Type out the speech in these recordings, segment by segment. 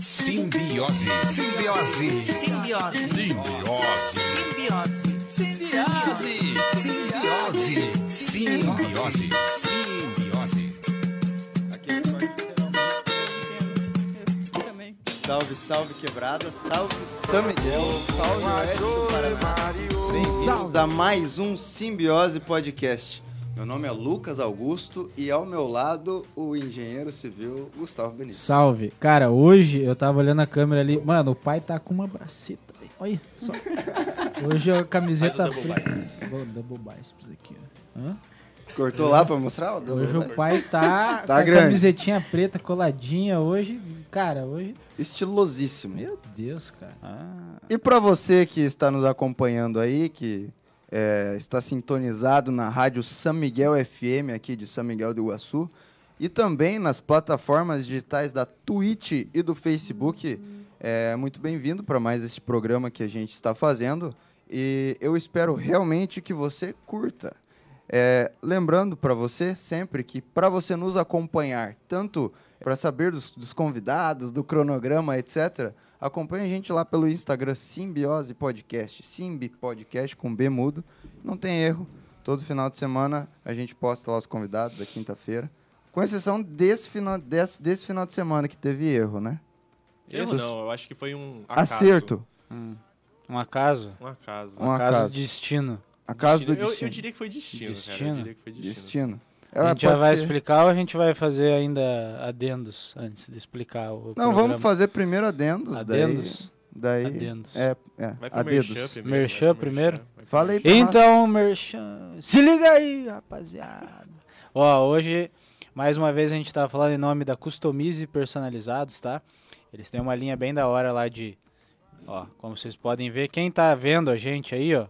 Simbiose. Simbiose. Simbiose. Simbiose. Simbiose. Simbiose. Simbiose. Simbiose. Simbiose. Salve, salve quebrada, salve São Miguel, salve Oeste do Paraná. Bem-vindos a mais um Simbiose Podcast. Meu nome é Lucas Augusto e ao meu lado o engenheiro civil Gustavo Benítez. Salve. Cara, hoje eu tava olhando a câmera ali. Mano, o pai tá com uma braceta. Olha só. Hoje a camiseta. Faz o double preta. biceps. Vou- Double biceps aqui, ó. Hã? Cortou lá pra mostrar? o Hoje o pai tá, com a grande. camisetinha preta coladinha. Hoje, cara, hoje. Estilosíssimo. Meu Deus, cara. Ah, E para você que está nos acompanhando aí, que é, está sintonizado na rádio São Miguel FM aqui de São Miguel do Iguaçu e também nas plataformas digitais da Twitch e do Facebook, é muito bem-vindo para mais esse programa que a gente está fazendo e eu espero realmente que você curta. É, lembrando para você sempre que para você nos acompanhar, tanto para saber dos, dos convidados, do cronograma, etc., acompanhe a gente lá pelo Instagram Simbiose Podcast, Simbi Podcast com B mudo. Não tem erro. Todo final de semana a gente posta lá os convidados, a quinta-feira. Com exceção desse final, desse, desse final de semana que teve erro, né? Erro não, eu acho que foi um acaso. Acerto. um acaso. Um acaso. Um Um acaso acaso. de destino. Do Eu- Eu, destino. diria que foi destino, cara. Destino? Eu diria que foi destino. Destino. A É, gente já vai ser. explicar ou a gente vai fazer ainda adendos antes de explicar o Não, programa? vamos fazer primeiro adendos. Adendos? Daí, daí Adendos. É, é, Vai pro adedos. Merchan primeiro. Merchan primeiro? Fala aí pra Então, Merchan, se liga aí, rapaziada. Ó, hoje, mais uma vez, a gente tá falando em nome da Customize Personalizados, tá? Eles têm uma linha bem da hora lá de... Ó, como vocês podem ver, quem tá vendo a gente aí, ó,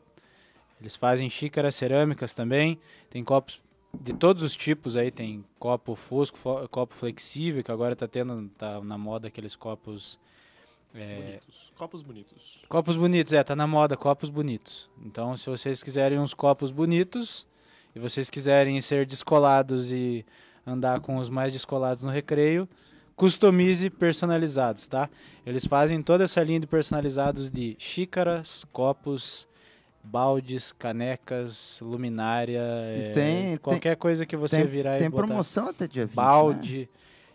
eles fazem xícaras cerâmicas também, tem copos de todos os tipos aí, tem copo fosco, fo- copo flexível, que agora tá tendo, tá na moda aqueles copos... é, Bonitos. Copos bonitos. Copos bonitos, é, tá na moda, copos bonitos. Então, se vocês quiserem uns copos bonitos e vocês quiserem ser descolados e andar com os mais descolados no recreio, customize personalizados, tá? Eles fazem toda essa linha de personalizados de xícaras, copos, baldes, canecas, luminária, E é, tem- qualquer coisa que você tem, virar e tem botar promoção até dia 20, né? balde.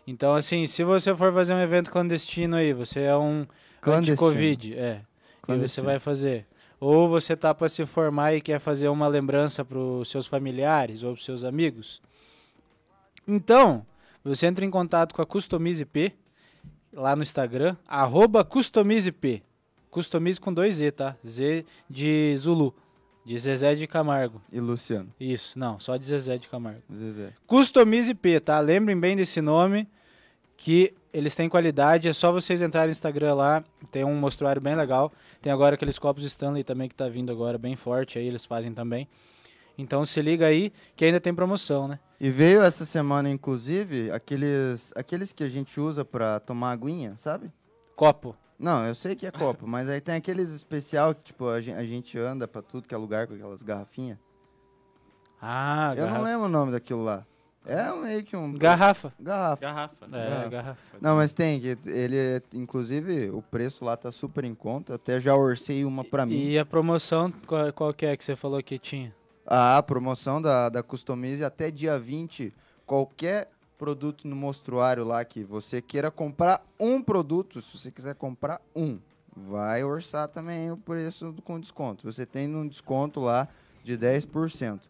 Então, assim, se você for fazer um evento clandestino aí, você é um anti-Covid, é, e você vai fazer. Ou você tá para se formar e quer fazer uma lembrança para os seus familiares ou pros seus amigos. Então, você entra em contato com a Customize P lá no Instagram, arroba CustomizeP. Customize com dois Z, tá? Z de Zulu, de Zezé de Camargo. E Luciano, Isso, não, só de Zezé de Camargo. Zezé. Customize P, tá? Lembrem bem desse nome, que eles têm qualidade. É só vocês entrarem no Instagram lá, tem um mostruário bem legal. Tem agora aqueles copos Stanley também que tá vindo agora bem forte, aí eles fazem também. Então se liga aí que ainda tem promoção, né? E veio essa semana, inclusive, aqueles, aqueles que a gente usa pra tomar aguinha, sabe? Copo. Não, eu sei que é copo, mas aí tem aqueles especial que, tipo, a gen- a gente, anda pra tudo que é lugar com aquelas garrafinhas. Ah, Eu não garrafa. lembro o nome daquilo lá. É meio que um... Garrafa. Garrafa. Garrafa. É, Garrafa. garrafa. Não, mas tem, que ele, inclusive, o preço lá tá super em conta. Até já orcei uma pra mim. E a promoção, qual, qual que é que você falou que tinha? A promoção da, da Customize até dia 20, qualquer produto no mostruário lá que você queira comprar um produto, se você quiser comprar um, vai orçar também o preço do- com desconto. Você tem um desconto lá de 10%.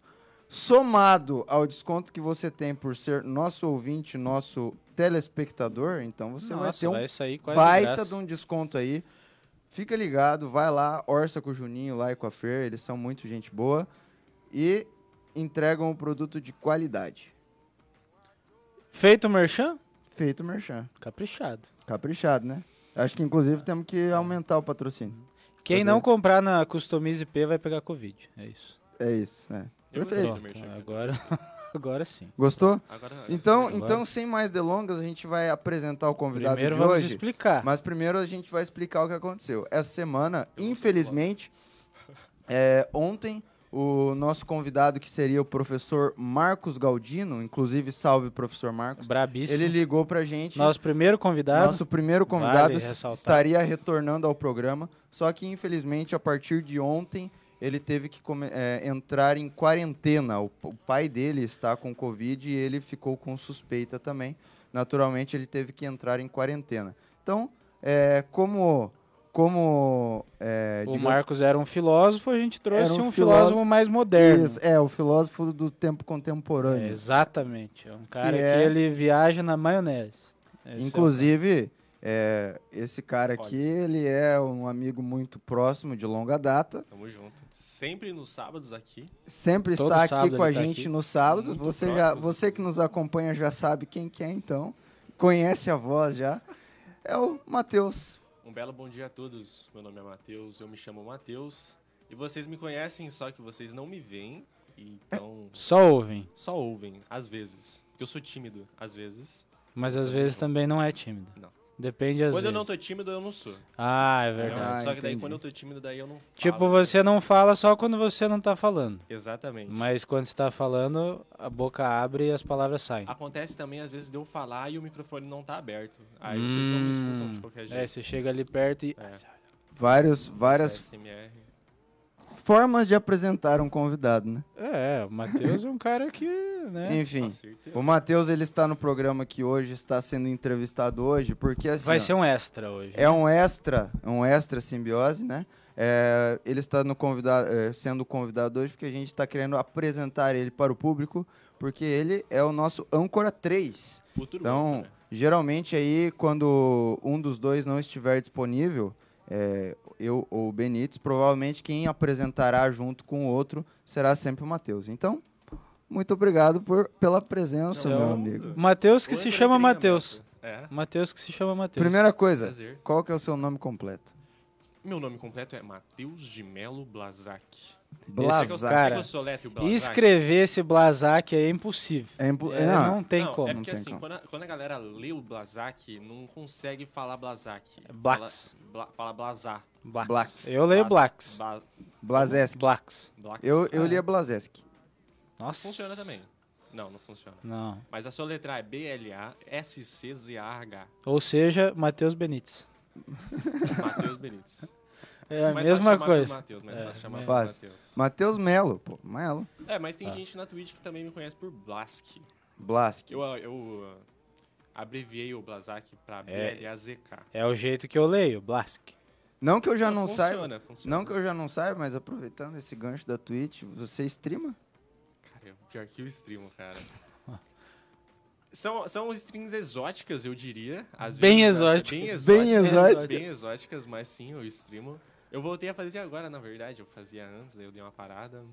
Somado ao desconto que você tem por ser nosso ouvinte, nosso telespectador, então você vai Nossa, ter um vai de baita graça. de um desconto aí. Fica ligado, vai lá, orça com o Juninho lá e com a Fer, eles são muito gente boa e entregam um produto de qualidade. Feito o merchan? Feito merchan. Caprichado. Caprichado, né? Acho que inclusive temos que aumentar o patrocínio. Quem Fazer- não comprar na Customize P vai pegar Covid. É isso. É isso, né? Eu Perfeito. merchan. agora, agora sim. Gostou? Agora, Então, Agora- então, sem mais delongas, a gente vai apresentar o convidado Primeiro de vamos hoje. explicar. Mas primeiro a gente vai explicar o que aconteceu. Essa semana, infelizmente, é, ontem o nosso convidado, que seria o professor Marcos Galdino, inclusive salve, professor Marcos, Brabíssimo. ele ligou pra gente. Nosso primeiro convidado. Nosso primeiro convidado Vale estaria retornando ao programa, só que infelizmente a partir de ontem ele teve que é, entrar em quarentena. O, o pai dele está com Covid e ele ficou com suspeita também. Naturalmente ele teve que entrar em quarentena. Então, é, como como é, o digamos- Marcos era um filósofo, a gente trouxe um um, filósofo, filósofo- mais moderno. Isso, é o filósofo do tempo É, contemporâneo. exatamente. É um cara que, é- ele viaja na maionese. Esse é o Inclusive, é, esse cara aqui, ele é um amigo muito próximo de longa data. Tamo junto. Sempre nos sábados aqui. Sempre Todo está aqui com a tá gente aqui. no sábado. Muito Você, já, próximos. você que nos acompanha já sabe quem que é, então. Conhece a voz já. É o Matheus. Um belo bom dia a todos. Meu nome é Matheus, eu me chamo Matheus. E vocês me conhecem, só que vocês não me veem. Então, Só ouvem, só ouvem, às vezes. Porque eu sou tímido, às vezes. mas às vezes também não é tímido. Não. Depende às quando eu vezes. não tô tímido, eu não sou. Ah, é verdade. Ah, só que daí entendi. quando eu tô tímido, daí eu não falo. Tipo, você não fala só quando você não tá falando. Exatamente. Mas quando você tá falando, a boca abre e as palavras saem. Acontece também, às vezes, de eu falar e o microfone não tá aberto. Aí vocês não me escutam de Hum, qualquer É, jeito. você chega ali perto e. É. Vários, várias SMR. Formas de apresentar um convidado, né? É, o Matheus é um cara que, né? Enfim, o Matheus, ele está no programa que hoje está sendo entrevistado hoje, porque assim... Vai ó, ser um extra hoje. É um extra, é um extra simbiose, né? É, ele está no convidado, é, sendo convidado hoje porque a gente está querendo apresentar ele para o público, porque ele é o nosso âncora 3. Futuro Então, âncora. geralmente aí, quando um dos dois não estiver disponível, é, eu ou o Benítez, provavelmente quem apresentará junto com o outro será sempre o Matheus. Então, muito obrigado por, pela presença, Então, meu amigo. Matheus que O se chama. Matheus. É, Matheus que se chama Matheus. Primeira coisa, prazer. qual que é o seu nome completo? Meu nome completo é Matheus de Melo Blazac. Blazac. Esse Cara. Escrever esse Blazac é impossível. É impo- É, não, não, tem não, como. É porque assim, como. quando a, quando a galera lê o Blazac, não consegue falar Blazac. É Blacks. Fala, bla, fala Blazar. Blacks. Blacks. Eu leio Blacks. Ba- Blazeski. Blacks. Blacks. Eu, eu Ah, li é. a Blazeski. Nossa. Funciona também. Não, não funciona. Não. Mas a sua letra é B-L-A-S-C-Z-A-H. Ou seja, Matheus Benites. Matheus Benítez. É a Mais mesma fácil chamar pelo coisa. Matheus, mais É, chamar é. Fácil. Matheus. Matheus Melo, pô. Melo. É, mas tem Ah. gente na Twitch que também me conhece por Blask. Blask. Eu, eu uh, abreviei o Blazac pra É. B-L-A-Z-K. É o jeito que eu leio, Blask. Não que eu já não, saiba. funciona, funciona. Não que eu já não saiba, mas aproveitando esse gancho da Twitch, você streama? Cara, pior que o streamo, cara. São, são strings exóticas, eu diria. Às Bem vezes, assim, exóticas. Bem Bem exóticas. exóticas. Bem exóticas, mas sim, eu streamo. Eu voltei a fazer agora, na verdade. Eu fazia antes, aí eu dei uma parada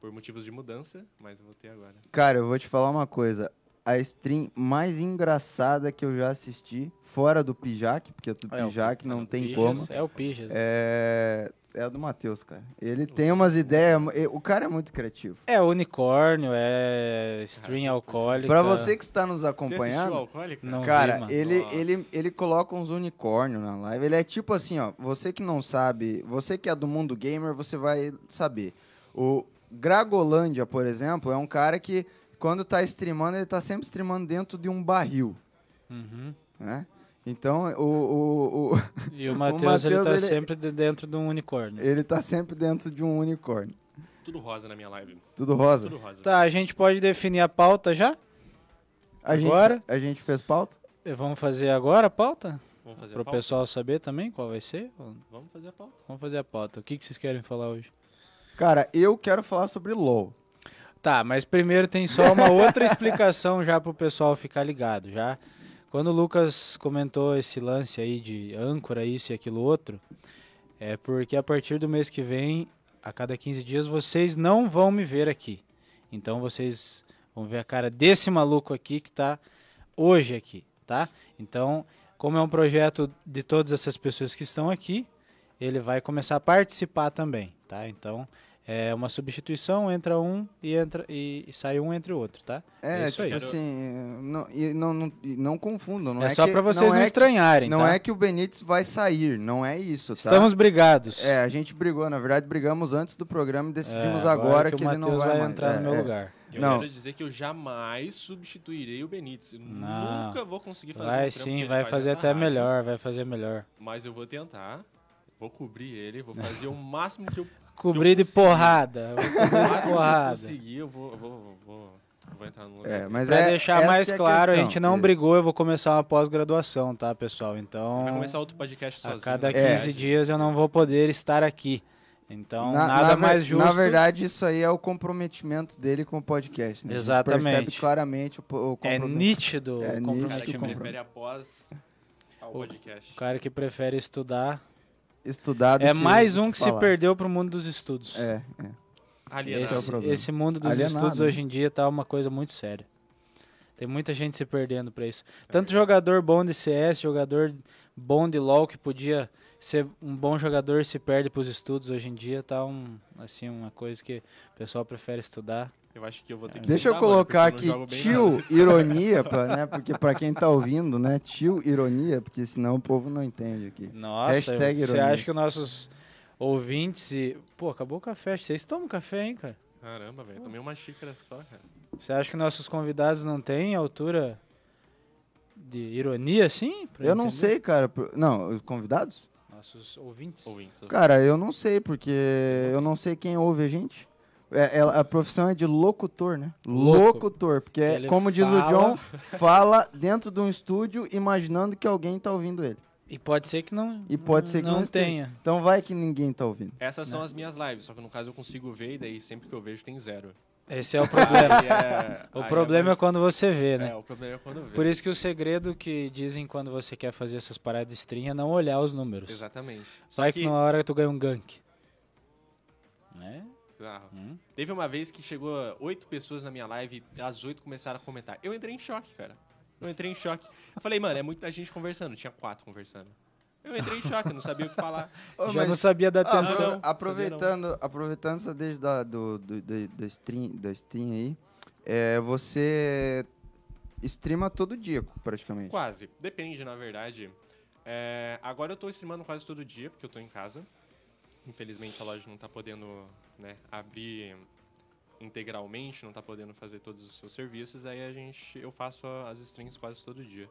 por motivos de mudança, mas eu voltei agora. Cara, eu vou te falar uma coisa. A stream mais engraçada que eu já assisti, fora do Pijac, porque do É, o Pijac não o tem Pijas como, É o Pijas. é, é a do Matheus, cara. Ele tem umas ideias, o cara é muito criativo. É unicórnio, é string Cara, alcoólica. Pra você que está nos acompanhando? Não. vi, Cara, mano. ele, Nossa. ele, ele coloca uns unicórnios na live. Ele é tipo assim, ó. Você que não sabe, você que é do mundo gamer, você vai saber. O Gragolândia, por exemplo, é um cara que, quando tá streamando, ele tá sempre streamando dentro de um barril, Uhum. né? Então, o, o, o- E o Matheus, tá ele- sempre de- dentro de um unicórnio. ele tá sempre dentro de um unicórnio. Tudo rosa na minha live. Tudo rosa. Tudo rosa. Tá, a gente pode definir a pauta já? A gente, Agora? a gente fez pauta? E Vamos fazer agora a pauta? Vamos fazer Pro a pauta? pessoal saber também qual vai ser? Vamos fazer a pauta. Vamos fazer a pauta. O que, que vocês querem falar hoje? Cara, eu quero falar sobre LoL. Tá, mas primeiro tem só uma outra explicação já pro pessoal ficar ligado, já. Quando o Lucas comentou esse lance aí de âncora, isso e aquilo outro, é porque a partir do mês que vem, a cada 15 dias, vocês não vão me ver aqui. Então vocês vão ver a cara desse maluco aqui que tá hoje aqui, tá? Então, como é um projeto de todas essas pessoas que estão aqui, ele vai começar a participar também, tá? Então, É uma substituição, entra um e, entra, e, e sai um entre o outro, tá? É, É isso tipo aí. assim, não, e não, não, e não confundam. Não é, é, só que, pra vocês não, é que- estranharem, Não tá? é que o Benítez vai sair, não é isso, tá? Estamos brigados. É, a gente brigou, na verdade brigamos antes do programa e É, decidimos agora, que, o ele não vai, vai, mais. entrar É, no meu é. lugar. Eu Não. quero dizer que eu jamais substituirei o Benítez. Eu Não. nunca vou conseguir fazer o Vai que sim, vai faz fazer até rádio, melhor, vai fazer melhor. Mas eu vou tentar. Vou cobrir ele, vou fazer o máximo que eu, Cobrir de porrada. Cobrir de máximo que eu porrada. conseguir, eu vou, eu vou, vou, vou entrar no lugar. É, mas Pra é, deixar mais é a claro, a questão. gente não Isso. brigou, eu vou começar uma pós-graduação, tá, pessoal? Então, Vai começar outro podcast a sozinho. cada né? 15 É. dias eu não vou poder estar aqui. Então, Na- nada na mais justo. Na verdade, isso aí é o comprometimento dele com o podcast. Né? A gente percebe Exatamente. claramente o, o é comprometimento. nítido É o nítido O cara que comprometimento. prefere após ao podcast. O cara que prefere estudar. Estudado É que- mais um que que se falar. perdeu pro mundo dos estudos. É, é. Alienado. Esse é o Esse, mundo dos Alienado, estudos né? hoje em dia tá uma coisa muito séria. Tem muita gente se perdendo pra isso. Tanto jogador bom de CS, jogador bom de LoL que podia ser um bom jogador se perde pros estudos hoje em dia, tá um assim uma coisa que o pessoal prefere estudar. Eu acho que eu vou ter que Deixa eu colocar eu não aqui nada. tio ironia, pra, né? Porque pra quem tá ouvindo, né? Tio ironia, porque senão o povo não entende aqui. Nossa, Hashtag você ironia. acha que os nossos ouvintes e pô, acabou o café, vocês tomam café, hein, cara? Caramba, velho. Tomei uma xícara só, cara. Você acha que nossos convidados não têm altura de ironia assim? pra Eu não entender? sei, cara. Não, os convidados? Nossos ouvintes. Ouvintes. Cara, eu não sei, porque eu não sei quem ouve a gente. É, ela- a profissão é de locutor, né? Louco. Locutor, porque é, Ele como diz o John, fala dentro de um estúdio imaginando que alguém tá ouvindo ele. E pode ser que não. E pode ser que não esteja. tenha. Então vai que ninguém tá ouvindo. Essas Né? são as minhas lives, só que no caso eu consigo ver e daí sempre que eu vejo tem zero. Esse é o problema. É- o aí problema é mais- quando você vê, né? É, o problema é quando vejo. Por isso que o segredo que dizem quando você quer fazer essas paradas de stream é não olhar os números. Exatamente. Só Vai que que... numa hora tu ganha um gank. Né? Bizarro. Hum? Teve uma vez que chegou oito pessoas na minha live e as oito começaram a comentar. Eu entrei em choque, cara. Eu entrei em choque. Eu falei, mano, é muita gente conversando. Tinha quatro conversando. Eu entrei em choque, eu não sabia o que falar. Ô, Já mas- não sabia Ah, atenção. Não, aproveitando, aproveitando essa desde da, do, do, do, da, stream, da stream aí, é, você streama todo dia, praticamente. Quase. Depende, na verdade. É, agora eu tô streamando quase todo dia, porque eu tô em casa. Infelizmente a loja não tá podendo né, abrir integralmente, não tá podendo fazer todos os seus serviços. Aí a gente, eu faço as streams quase todo dia.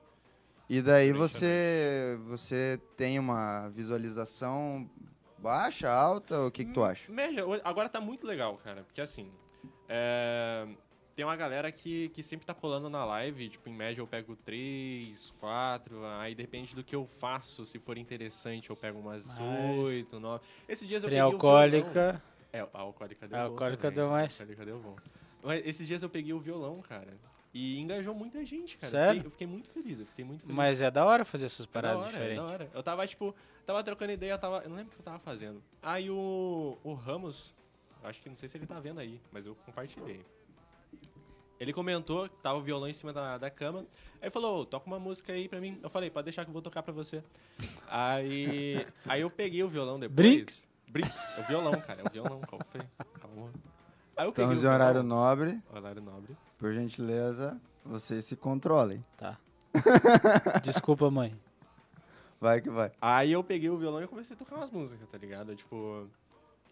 E daí você, você tem uma visualização baixa, alta, o que, que tu acha? Média, agora tá muito legal, cara. Porque assim, é, tem uma galera que, que sempre tá colando na live. Tipo, em média eu pego 3, 4. Aí depende do que eu faço. Se for interessante, eu pego umas. 8, 9. Esses dias eu peguei o violão. alcoólica. É, a alcoólica deu A bom alcoólica também, deu a mais. alcoólica deu bom. Mas esses dias eu peguei o violão, cara. E engajou muita gente, cara. Eu Sério? fiquei, eu fiquei muito feliz, eu fiquei muito feliz. Mas é da hora fazer essas É da paradas hora, é da diferentes. hora. Eu tava, tipo, tava trocando ideia, eu tava. Eu não lembro o que eu tava fazendo. Aí o, o Ramos, acho que não sei se ele tá vendo aí, mas eu compartilhei. Ele comentou que tava o violão em cima da, da cama. Aí falou, "Ô, toca uma música aí pra mim. Eu falei, pode deixar que eu vou tocar pra você. Aí. aí eu peguei o violão depois. Brinks? Brinks, é o violão, cara. É o violão, qual foi? Calma. Aí eu Estamos em horário violão, nobre, Horário nobre. por gentileza, vocês se controlem. Tá. Desculpa, mãe. Vai que vai. Aí eu peguei o violão e comecei a tocar umas músicas, tá ligado? Tipo,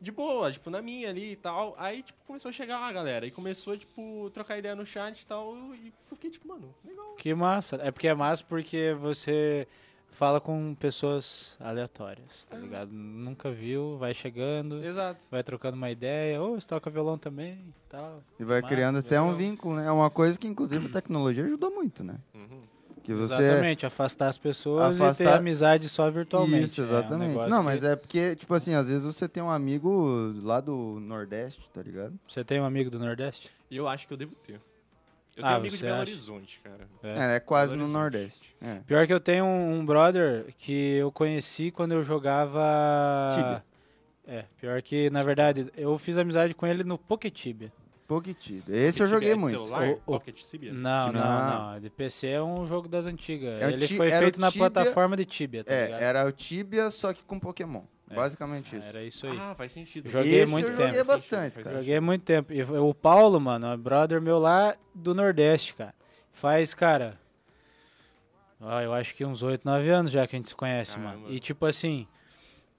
de boa, tipo, na minha ali e tal. Aí, tipo, começou a chegar lá, galera. E começou, tipo, trocar ideia no chat e tal. E fiquei, tipo, mano, legal. Que massa. É porque é massa porque você fala com pessoas aleatórias, tá Ah. ligado? Nunca viu, vai chegando, Exato. vai trocando uma ideia. Ô, você toca violão também e tal. E vai Massa, criando até um legal. vínculo, né? É uma coisa que, inclusive, a tecnologia ajudou muito, né? Uhum. Que você... Exatamente, afastar as pessoas e ter Afastar- amizade só virtualmente. Isso, É um exatamente. não, que- mas é porque, tipo assim, às vezes você tem um amigo lá do Nordeste, tá ligado? Você tem um amigo do Nordeste? Eu acho que eu devo ter. Eu Ah, tenho amigo de Belo acha? Horizonte, cara. É, é quase Belo no. Nordeste. É. Pior que eu tenho um, um brother que eu conheci quando eu jogava. Tibia. É, pior que, na verdade, eu fiz amizade com ele no Poketibia. Pocket. Esse eu joguei é de muito. Celular? O- o- Pocket Tibia? Não, não, Não. não. De PC é um jogo das antigas. É ele Ti- foi feito na Tibia- plataforma de Tibia, tá É, ligado? era o Tibia, só que com Pokémon. Basicamente isso. Era isso aí. Ah, faz sentido. Joguei Esse muito eu tempo. joguei bastante, sentido, cara. Joguei muito tempo. E o Paulo, mano, é brother meu lá do Nordeste, cara. Faz, cara. ah, eu acho que uns 8, 9 anos já que a gente se conhece, mano. Caramba. E tipo assim.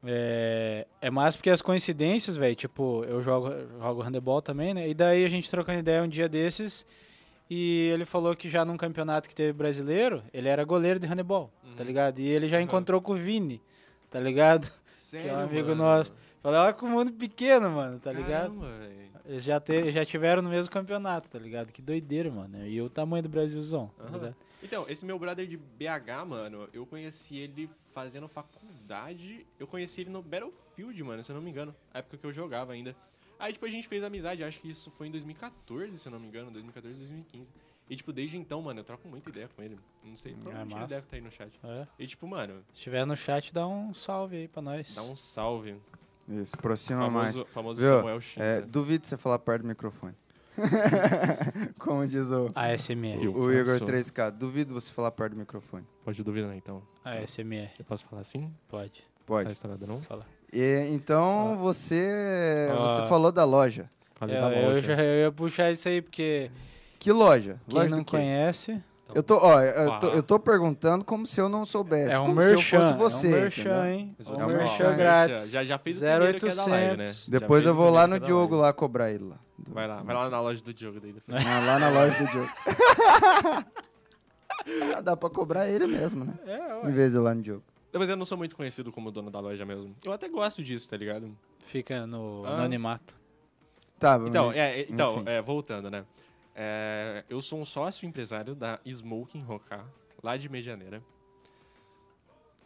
É, é mais porque as coincidências, velho. Tipo, eu jogo, jogo handebol também, né? E daí a gente trocando ideia um dia desses. E ele falou que já num campeonato que teve brasileiro, ele era goleiro de handebol, tá Uhum. ligado? E ele já Uhum. encontrou com o Vini, tá ligado? Sério, amigo mano? nosso. Falei, olha que o mundo pequeno, mano, tá ligado? Caramba. Eles já, te, já tiveram no mesmo campeonato, tá ligado? Que doideira, mano. E o tamanho do Brasilzão, tá Aham. ligado? Então, esse meu brother de BH, mano, eu conheci ele fazendo faculdade. Eu conheci ele no Battlefield, mano, se eu não me engano. A época que eu jogava ainda. Aí, tipo, a gente fez amizade, acho que isso foi em 2014, se eu não me engano, 2014, 2015. E, tipo, desde então, mano, eu troco muita ideia com ele. Não sei, provavelmente ele massa. deve estar aí no chat. É. E, tipo, mano, Se estiver no chat, dá um salve aí pra nós. dá um salve. Isso, aproxima mais. Famoso, famoso Viu? Samuel Chinta. É, duvido você falar perto do microfone. Como diz o, ASMR. Eu o Igor faço. 3K. Duvido você falar perto do microfone. Pode duvidar, então. ASMR. Eu posso falar assim? Pode. Pode. Nada, não? Fala. E, então, você, Ó. você falou da loja. Falei Eu, da eu loja. já eu ia puxar isso aí, porque Que loja? quem loja não conhece... Então, Eu tô, ó, eu tô, eu tô perguntando como se eu não soubesse. É um como merchan, se eu fosse você. é um merchan, entendeu? hein? É um merchan já- grátis. Já, já fez o primeiro que é da live, né? 0800. Depois eu o vou lá primeiro no é da Diogo lá cobrar ele lá. Do- Vai lá, vai lá na loja do Diogo daí. depois. Ah, lá na loja do Diogo. Ah, Dá pra cobrar ele mesmo, né? É, Em vez de ir lá no Diogo. Mas eu não sou muito conhecido como dono da loja mesmo. Eu até gosto disso, tá ligado? Fica no Ah. anonimato. Tá, Então, vamos- é, então é, voltando, né? É, eu sou um sócio empresário da Smoking Rocar, lá de Medianeira.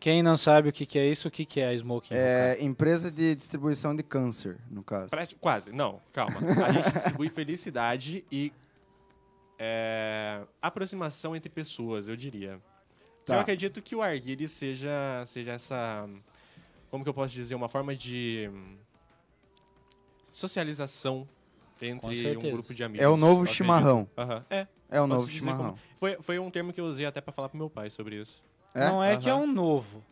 Quem não sabe o que, que é isso, o que, que é a Smoking é empresa de distribuição de câncer, no caso. Quase, não, calma. A gente distribui felicidade e é, aproximação entre pessoas, eu diria. Tá. Eu acredito que o Arguile seja, seja essa. Como que eu posso dizer? Uma forma de socialização entre um grupo de amigos. É o novo chimarrão. É, É o novo chimarrão. como- foi, foi um termo que eu usei até pra falar pro meu pai sobre isso. É? Não é que é um novo.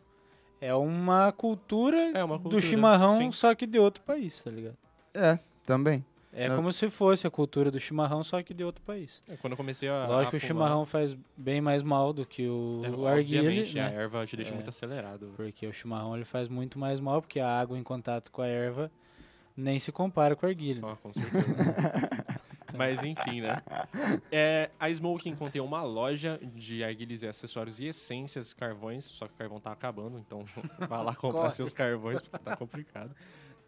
É uma cultura, É uma do cultura, chimarrão, sim. só que de outro país, tá ligado? É, também. É Não. como se fosse a cultura do chimarrão, só que de outro país. É, Quando eu comecei a. Lógico que o chimarrão faz bem mais mal do que o, É, o arguile, obviamente, a né? erva te deixa É. muito acelerado. Porque o chimarrão ele faz muito mais mal, porque a água em contato com a erva nem se compara com o arguile. né? Ó, com certeza. Mas enfim, né? É, a Smoking contém uma loja de arguilhas e acessórios e essências, carvões, só que o carvão tá acabando, então vá lá comprar Corre. seus carvões, porque tá complicado.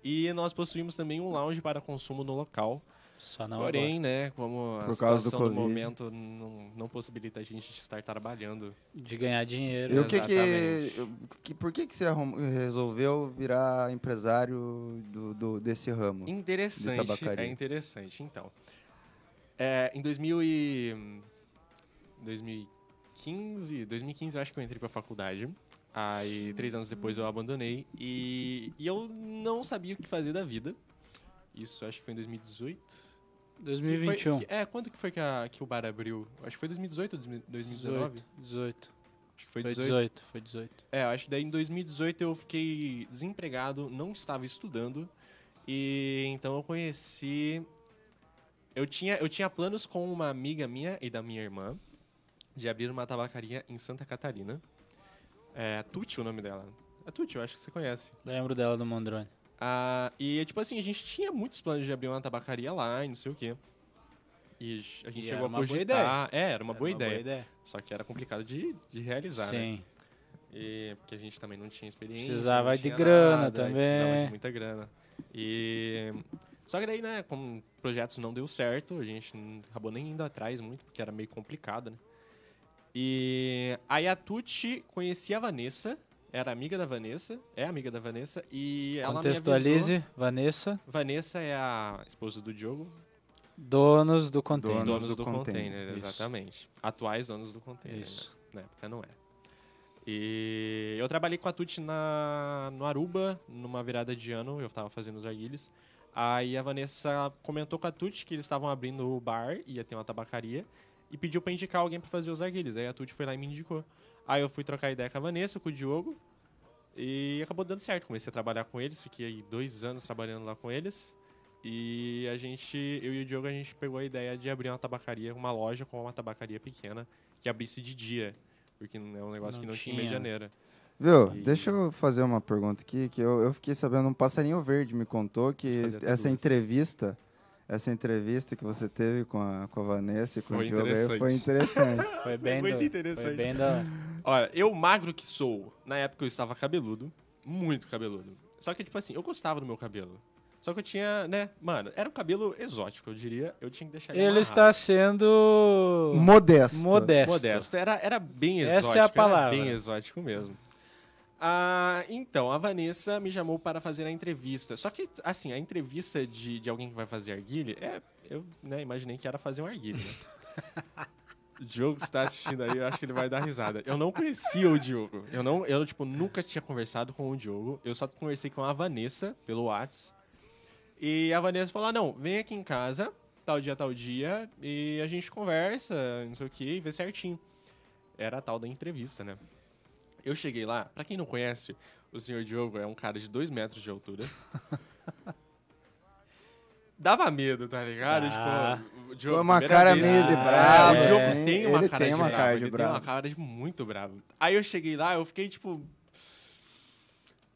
E nós possuímos também um lounge para consumo no local. Só não Porém, né, como a Por causa do situação do, momento não, não possibilita a gente de estar trabalhando. agora. de ganhar dinheiro. E o que que, que... Por que que você resolveu virar empresário do, do- desse ramo? Interessante, tabacaria. é interessante. Então, é, em 2000 e 2015, 2015 eu acho que eu entrei pra faculdade. Aí, três anos depois eu abandonei e, e eu não sabia o que fazer da vida. Isso acho que foi em 2018. Que 2021. foi- que- é, quando que foi que, a- que o bar abriu? Acho que foi 2018 ou 2019? 18. 18. Acho que foi Foi 18. 18. Foi 18. É, eu acho que daí em 2018 eu fiquei desempregado, não estava estudando. E então eu conheci. Eu tinha, eu tinha planos com uma amiga minha e da minha irmã de abrir uma tabacaria em Santa Catarina. É Tuti o nome dela. É Tuti, eu acho que você conhece. Lembro dela do Mondrone. Ah, e tipo assim, a gente tinha muitos planos de abrir uma tabacaria lá e não sei o quê. E a gente E chegou era a uma boa cogitar. É, era uma, Era boa, ideia. Só que era complicado de, de realizar, né? Sim. E porque a gente também não tinha experiência. Precisava de tinha grana nada, e também. Precisava de muita grana. E. Só que daí, né, como projetos não deu certo, a gente não- acabou nem indo atrás muito, porque era meio complicado, né? E aí a Tuti conhecia a Vanessa, era amiga da Vanessa, é amiga da Vanessa, e ela me avisou... Contextualize, Vanessa, Vanessa é a esposa do Diogo, donos do container. Donos donos do, do container, container, isso. exatamente. Atuais donos do container, Isso. né? Na época não era. E eu trabalhei com a Tuti na, no Aruba, numa virada de ano, eu tava fazendo os arguilhos. Aí a Vanessa comentou com a Tuti que eles estavam abrindo o bar, ia ter uma tabacaria, e pediu pra indicar alguém pra fazer os arguilhos. Aí a Tuti foi lá e me indicou. Aí eu fui trocar ideia com a Vanessa, com o Diogo, E acabou dando certo. Comecei a trabalhar com eles, fiquei aí dois anos trabalhando lá com eles. E a gente, eu e o Diogo, a gente pegou a ideia de abrir uma tabacaria, uma loja com uma tabacaria pequena, que abrisse de dia. Porque é um negócio Não que não tinha em. Medianeira. Viu? E- Deixa eu fazer uma pergunta aqui, que eu, eu fiquei sabendo, um passarinho verde me contou que essa duas. entrevista, essa entrevista que você teve com a, com a Vanessa e com Foi o Diogo aí foi interessante. Foi bem muito do- interessante. Foi bem da... Olha, eu magro que sou, na época eu estava cabeludo, muito cabeludo. Só que, tipo assim, eu gostava do meu cabelo. Só que eu tinha, né, mano, era um cabelo exótico, eu diria. Eu tinha que deixar ele Ele amarrado. está sendo Modesto. modesto. Modesto. Era, era bem Essa é a exótico. Era palavra. bem exótico mesmo. Ah, então, a Vanessa me chamou para fazer a entrevista. Só que, assim, a entrevista de, de alguém que vai fazer arguile, é, eu né, imaginei que era fazer um arguile, né? O Diogo está assistindo aí, eu acho que ele vai dar risada. Eu não conhecia o Diogo. Eu, não, eu tipo, nunca tinha conversado com o Diogo. Eu só conversei com a Vanessa pelo Whats. E a Vanessa falou: ah, não, vem aqui em casa, tal dia, tal dia, e a gente conversa, não sei o que, e vê certinho. Era a tal da entrevista, né? Eu cheguei lá, pra quem não conhece, o senhor Diogo é um cara de 2 metros de altura. Dava medo, tá ligado? Dá. Tipo, o Diogo, uma cara vez- meio de Ah, bravo. o Diogo assim, tem uma ele cara tem de uma bravo, cara de ele bravo. tem uma cara de muito bravo. Aí eu cheguei lá, eu fiquei tipo...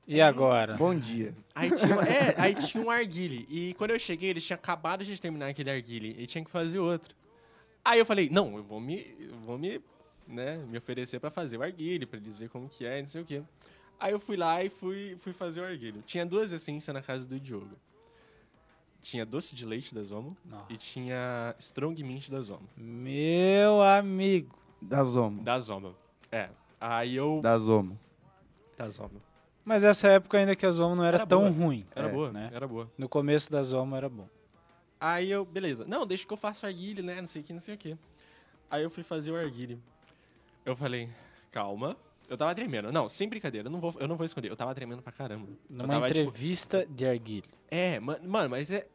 E agora? Bom dia. Aí tinha, é, aí tinha um arguile. E quando eu cheguei, eles tinham acabado de terminar aquele arguile. E tinha que fazer outro. Aí eu falei, não, eu vou me, eu vou me, né, me oferecer pra fazer o arguile, pra eles verem como que é, não sei o quê. Aí eu fui lá e fui, fui fazer o arguile. Tinha duas essências na casa do Diogo. Tinha doce de leite da Zomo Nossa. e tinha strong mint da Zomo. Meu amigo. Da Zomo. Da Zomo. É. Aí eu... Da Zomo. Da Zomo. Mas essa época ainda que a Zomo não era, Era tão boa. ruim. Era É, boa, né? era boa. No começo da Zomo era bom. Aí eu, beleza. Não, deixa que eu faço arguile, né? Não sei o que, não sei o que. Aí eu fui fazer o arguile. Eu falei, calma. Eu tava tremendo. Não, sem brincadeira, eu não vou, eu não vou esconder. Eu tava tremendo pra caramba. eu Numa tava, tipo, entrevista de arguilho. é, ma- mano, mas é.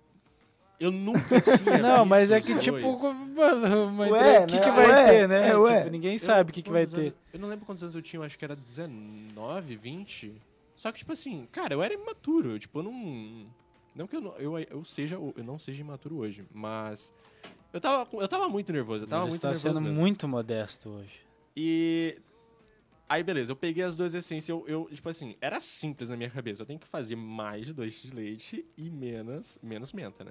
Eu nunca tinha. Não, mas é que tipo, mano, Ué, entre- o que, né? que vai Ué, ter, né? é, ué. Tipo, ninguém Eu- sabe o que, que vai quantos ter. anos- eu não lembro quantos anos eu tinha, eu acho que era 19, 20. Só que, tipo assim, cara, eu era imaturo. Eu, tipo, eu não. Não que eu, não, eu, eu, seja, eu não seja imaturo hoje, mas. Eu tava, eu tava muito nervoso, eu tava Ele muito está nervoso sendo mesmo. muito modesto hoje. E. Aí, beleza, eu peguei as duas essências, eu, eu, tipo assim, era simples na minha cabeça. Eu tenho que fazer mais de doce de leite e menos, menos menta, né?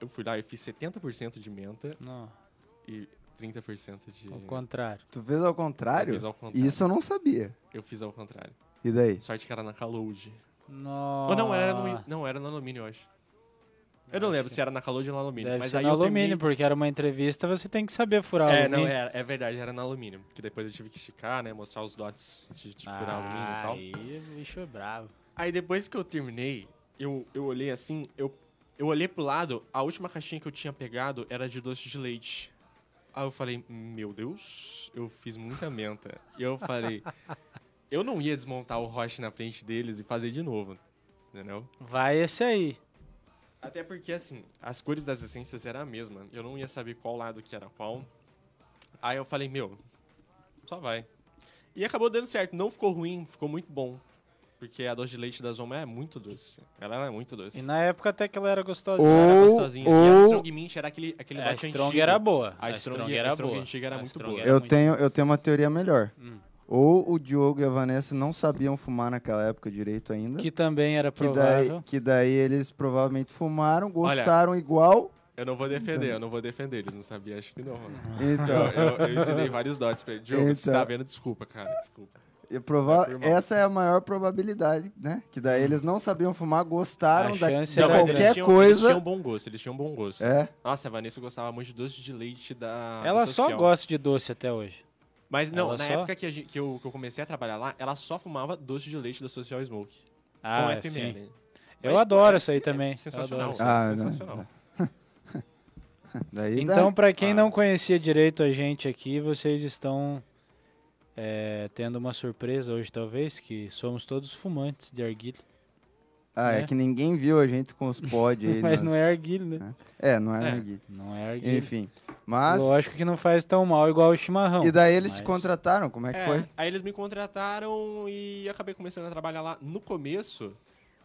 Eu fui lá e fiz 70% de menta Não, e 30% de. ao contrário. Tu fez ao contrário? Eu fiz ao contrário. Isso eu não sabia. Eu fiz ao contrário. E daí? Sorte que era na Caloud. Nossa. Ou não, era no, não, era no alumínio, eu acho. Eu não lembro se era na Caloud ou no alumínio. Deve mas ser aí alumínio, terminei- porque era uma entrevista, você tem que saber furar É, alumínio. não, é, é verdade, era no alumínio. Que depois eu tive que esticar, né? Mostrar os dots de, de furar alumínio e tal. Aí o bicho é bravo. Aí depois que eu terminei, eu, eu olhei assim, eu, eu olhei pro lado, a última caixinha que eu tinha pegado era de doce de leite. Aí eu falei, meu Deus, eu fiz muita menta. E eu falei, eu não ia desmontar o roche na frente deles e fazer de novo, entendeu? Vai esse aí. Até porque, assim, as cores das essências eram a mesma. Eu não ia saber qual lado que era qual. Aí eu falei, meu, só vai. E acabou dando certo. Não ficou ruim, ficou muito bom. Porque a doce de leite da Zoma é muito doce. Ela era muito doce. E na época até que ela era gostosa. Ou- Era gostosinha. E a ou- Strong Mint era aquele, aquele a lote Strong antigo. era boa. A Strong- era a Strong boa. antiga era A muito Strong boa. era Eu muito tenho, eu tenho uma teoria melhor. Hum. Ou o Diogo e a Vanessa não sabiam fumar naquela época direito ainda. Que também era que daí, provável. que daí eles provavelmente fumaram, gostaram igual. Eu não vou defender, eu não vou defender. Eles não sabiam, acho que não. mano. Então, Eu, eu, ensinei vários dots pra ele. Diogo, você Então. tá vendo? Desculpa, cara, desculpa. e prova- É, essa é a maior probabilidade, né? Que daí eles não sabiam fumar, gostaram A da, chance de era qualquer eles tinham, Eles coisa. tinham bom gosto, eles tinham bom gosto. É, Nossa, a Vanessa gostava muito de doce de leite da. Ela da só gosta de doce até hoje. Mas não, Ela na só- época que, a gente- que eu, que eu comecei a trabalhar lá, ela só fumava doce de leite da Social Smoke. Ah, com sim. FML. Eu Mas, adoro é, isso aí é também. Sensacional. adoro. Ah, é não. sensacional. daí Então, pra quem Ah. não conhecia direito a gente aqui, vocês estão é, tendo uma surpresa hoje, talvez, que somos todos fumantes de arguilha. Ah, é né? que ninguém viu a gente com os pod aí. Mas nas- não é arguilha, né? É, não é, É. arguilha. Não é arguilha. Enfim. Mas. Lógico que não faz tão mal igual o chimarrão. E daí eles te mas- contrataram? Como é que É, foi? Aí eles me contrataram e acabei começando a trabalhar lá. No começo,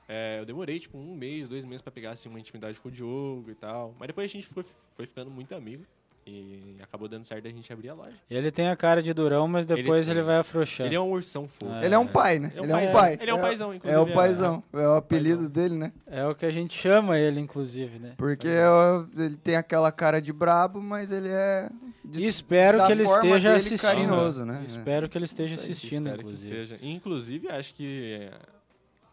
é, eu demorei tipo um mês, dois meses pra pegar assim, uma intimidade com o Diogo e tal. Mas depois a gente foi, foi ficando muito amigo. E acabou dando certo a gente abrir a loja. Ele tem a cara de durão, mas depois ele, tem. vai afrouxando. Ele é um ursão fofo. É. Ele é um pai, né? Ele é um Ele é um paizão. pai. Ele é um paizão, É inclusive, o é- paizão. É o apelido paizão. dele, né? É o que a gente chama ele, inclusive, né? Porque é o- ele tem aquela cara de brabo, mas ele é. de- espero da que ele esteja assistindo. carinhoso, né? Espero que ele esteja assistindo, Espero que inclusive. esteja. Inclusive, acho que é,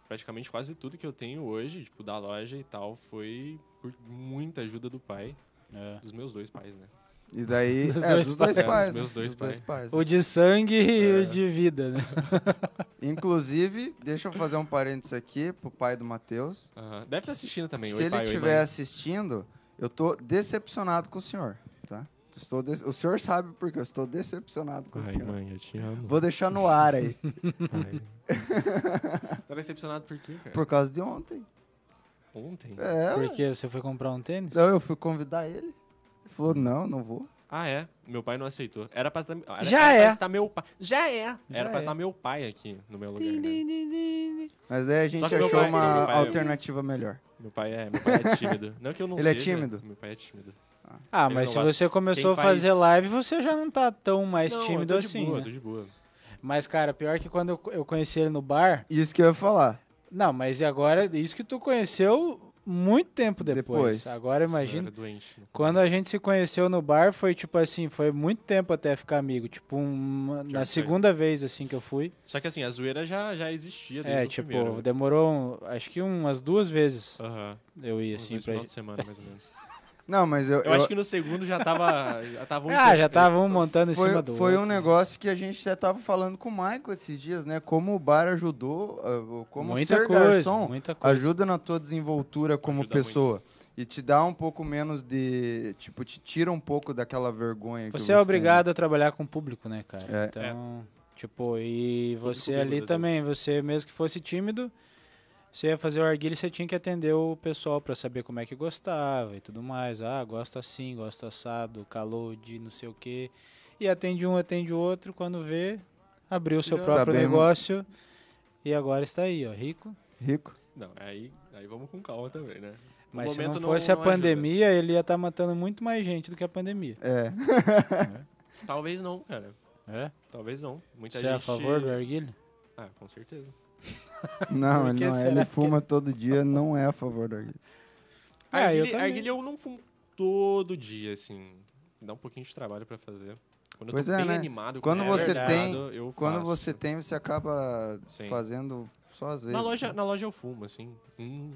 praticamente quase tudo que eu tenho hoje, tipo, da loja e tal, foi por muita ajuda do pai, É. dos meus dois pais, né? E daí. Dos é, dois dos dois pais. pais. É, dos né? meus dois Dos pais. O de sangue e É. o de vida, né? Inclusive, deixa eu fazer um parênteses aqui pro pai do Matheus. Aham. Deve estar assistindo também. Se Oi, ele estiver assistindo, eu tô decepcionado com o senhor, tá? Estou de- O senhor sabe porque eu estou decepcionado com o Ai, senhor. mãe, eu te amo. Vou deixar no ar aí, tá decepcionado por quê, cara? por causa de ontem. Ontem? É. Porque você foi comprar um tênis? Não, eu fui convidar ele. Ele falou, não, não vou. Ah, é? Meu pai não aceitou. Era pra estar... Era, Já era é. Pra estar meu pai. Já é! Era pra é. estar meu pai aqui no meu lugar, né? Mas daí a gente achou pai- uma meu pai- alternativa melhor. Meu pai é, meu pai é tímido. Não que eu não Ele é seja, tímido? Meu pai é tímido. Ah, Ele mas não se gosta. você começou a Quem faz- fazer live, você já não tá tão mais não, tímido eu tô de assim, boa, né? tô de boa. Mas, cara, pior que quando eu, eu conheci ele no bar... Isso que eu ia falar. Não, mas e agora, isso que tu conheceu muito tempo depois. Depois. Agora imagina... no Quando a gente se conheceu no bar, foi tipo assim, foi muito tempo até ficar amigo. Tipo, uma- na foi. segunda vez assim que eu fui. Só que assim, a zoeira já, já existia desde É, o tipo, primeiro. né? demorou um- acho que umas duas vezes Aham. eu ia Uns assim dois pra final de semana, mais ou menos. Não, mas eu. Eu, acho que no segundo já tava. Já tava um Ah, já encosta- tava um montando em foi, cima do foi um outro. negócio que a gente já tava falando com o Michael esses dias, né? Como o bar ajudou, ah, como muita ser coisa, garçom muita coisa. ajuda na tua desenvoltura como Ajuda pessoa. E te dá um pouco menos de. Tipo, te tira um pouco daquela vergonha que Você é tem. obrigado a trabalhar com o público, né, cara? É. Então, tipo, e você ali também, você mesmo que fosse tímido, você ia fazer o arguilho, você tinha que atender o pessoal pra saber como é que gostava e tudo mais. Ah, gosto assim, gosto assado, calor de não sei o quê. E atende um, atende o outro, quando vê, abriu o seu Já- próprio Tá bem- negócio e agora está aí, ó, rico. Rico. Não, aí, aí vamos com calma também, né? No Mas se não fosse a não ajuda. pandemia, ele ia estar matando muito mais gente do que a pandemia. É. Talvez não, cara. É? Talvez não. Muita Você gente. é a favor do arguilho? Ah, com certeza. Não, ele que não é. Ele que- fuma todo dia, não é a favor da arguilha. Ah, eu Arguilha, também. arguilha eu não fumo todo dia, assim. Dá um pouquinho de trabalho pra fazer. Quando Pois eu tô é, bem né? animado, Quando é você verdade, tem- eu Quando faço. você tem, você acaba Sim. fazendo só às vezes. Na loja, na loja eu fumo, assim. Um,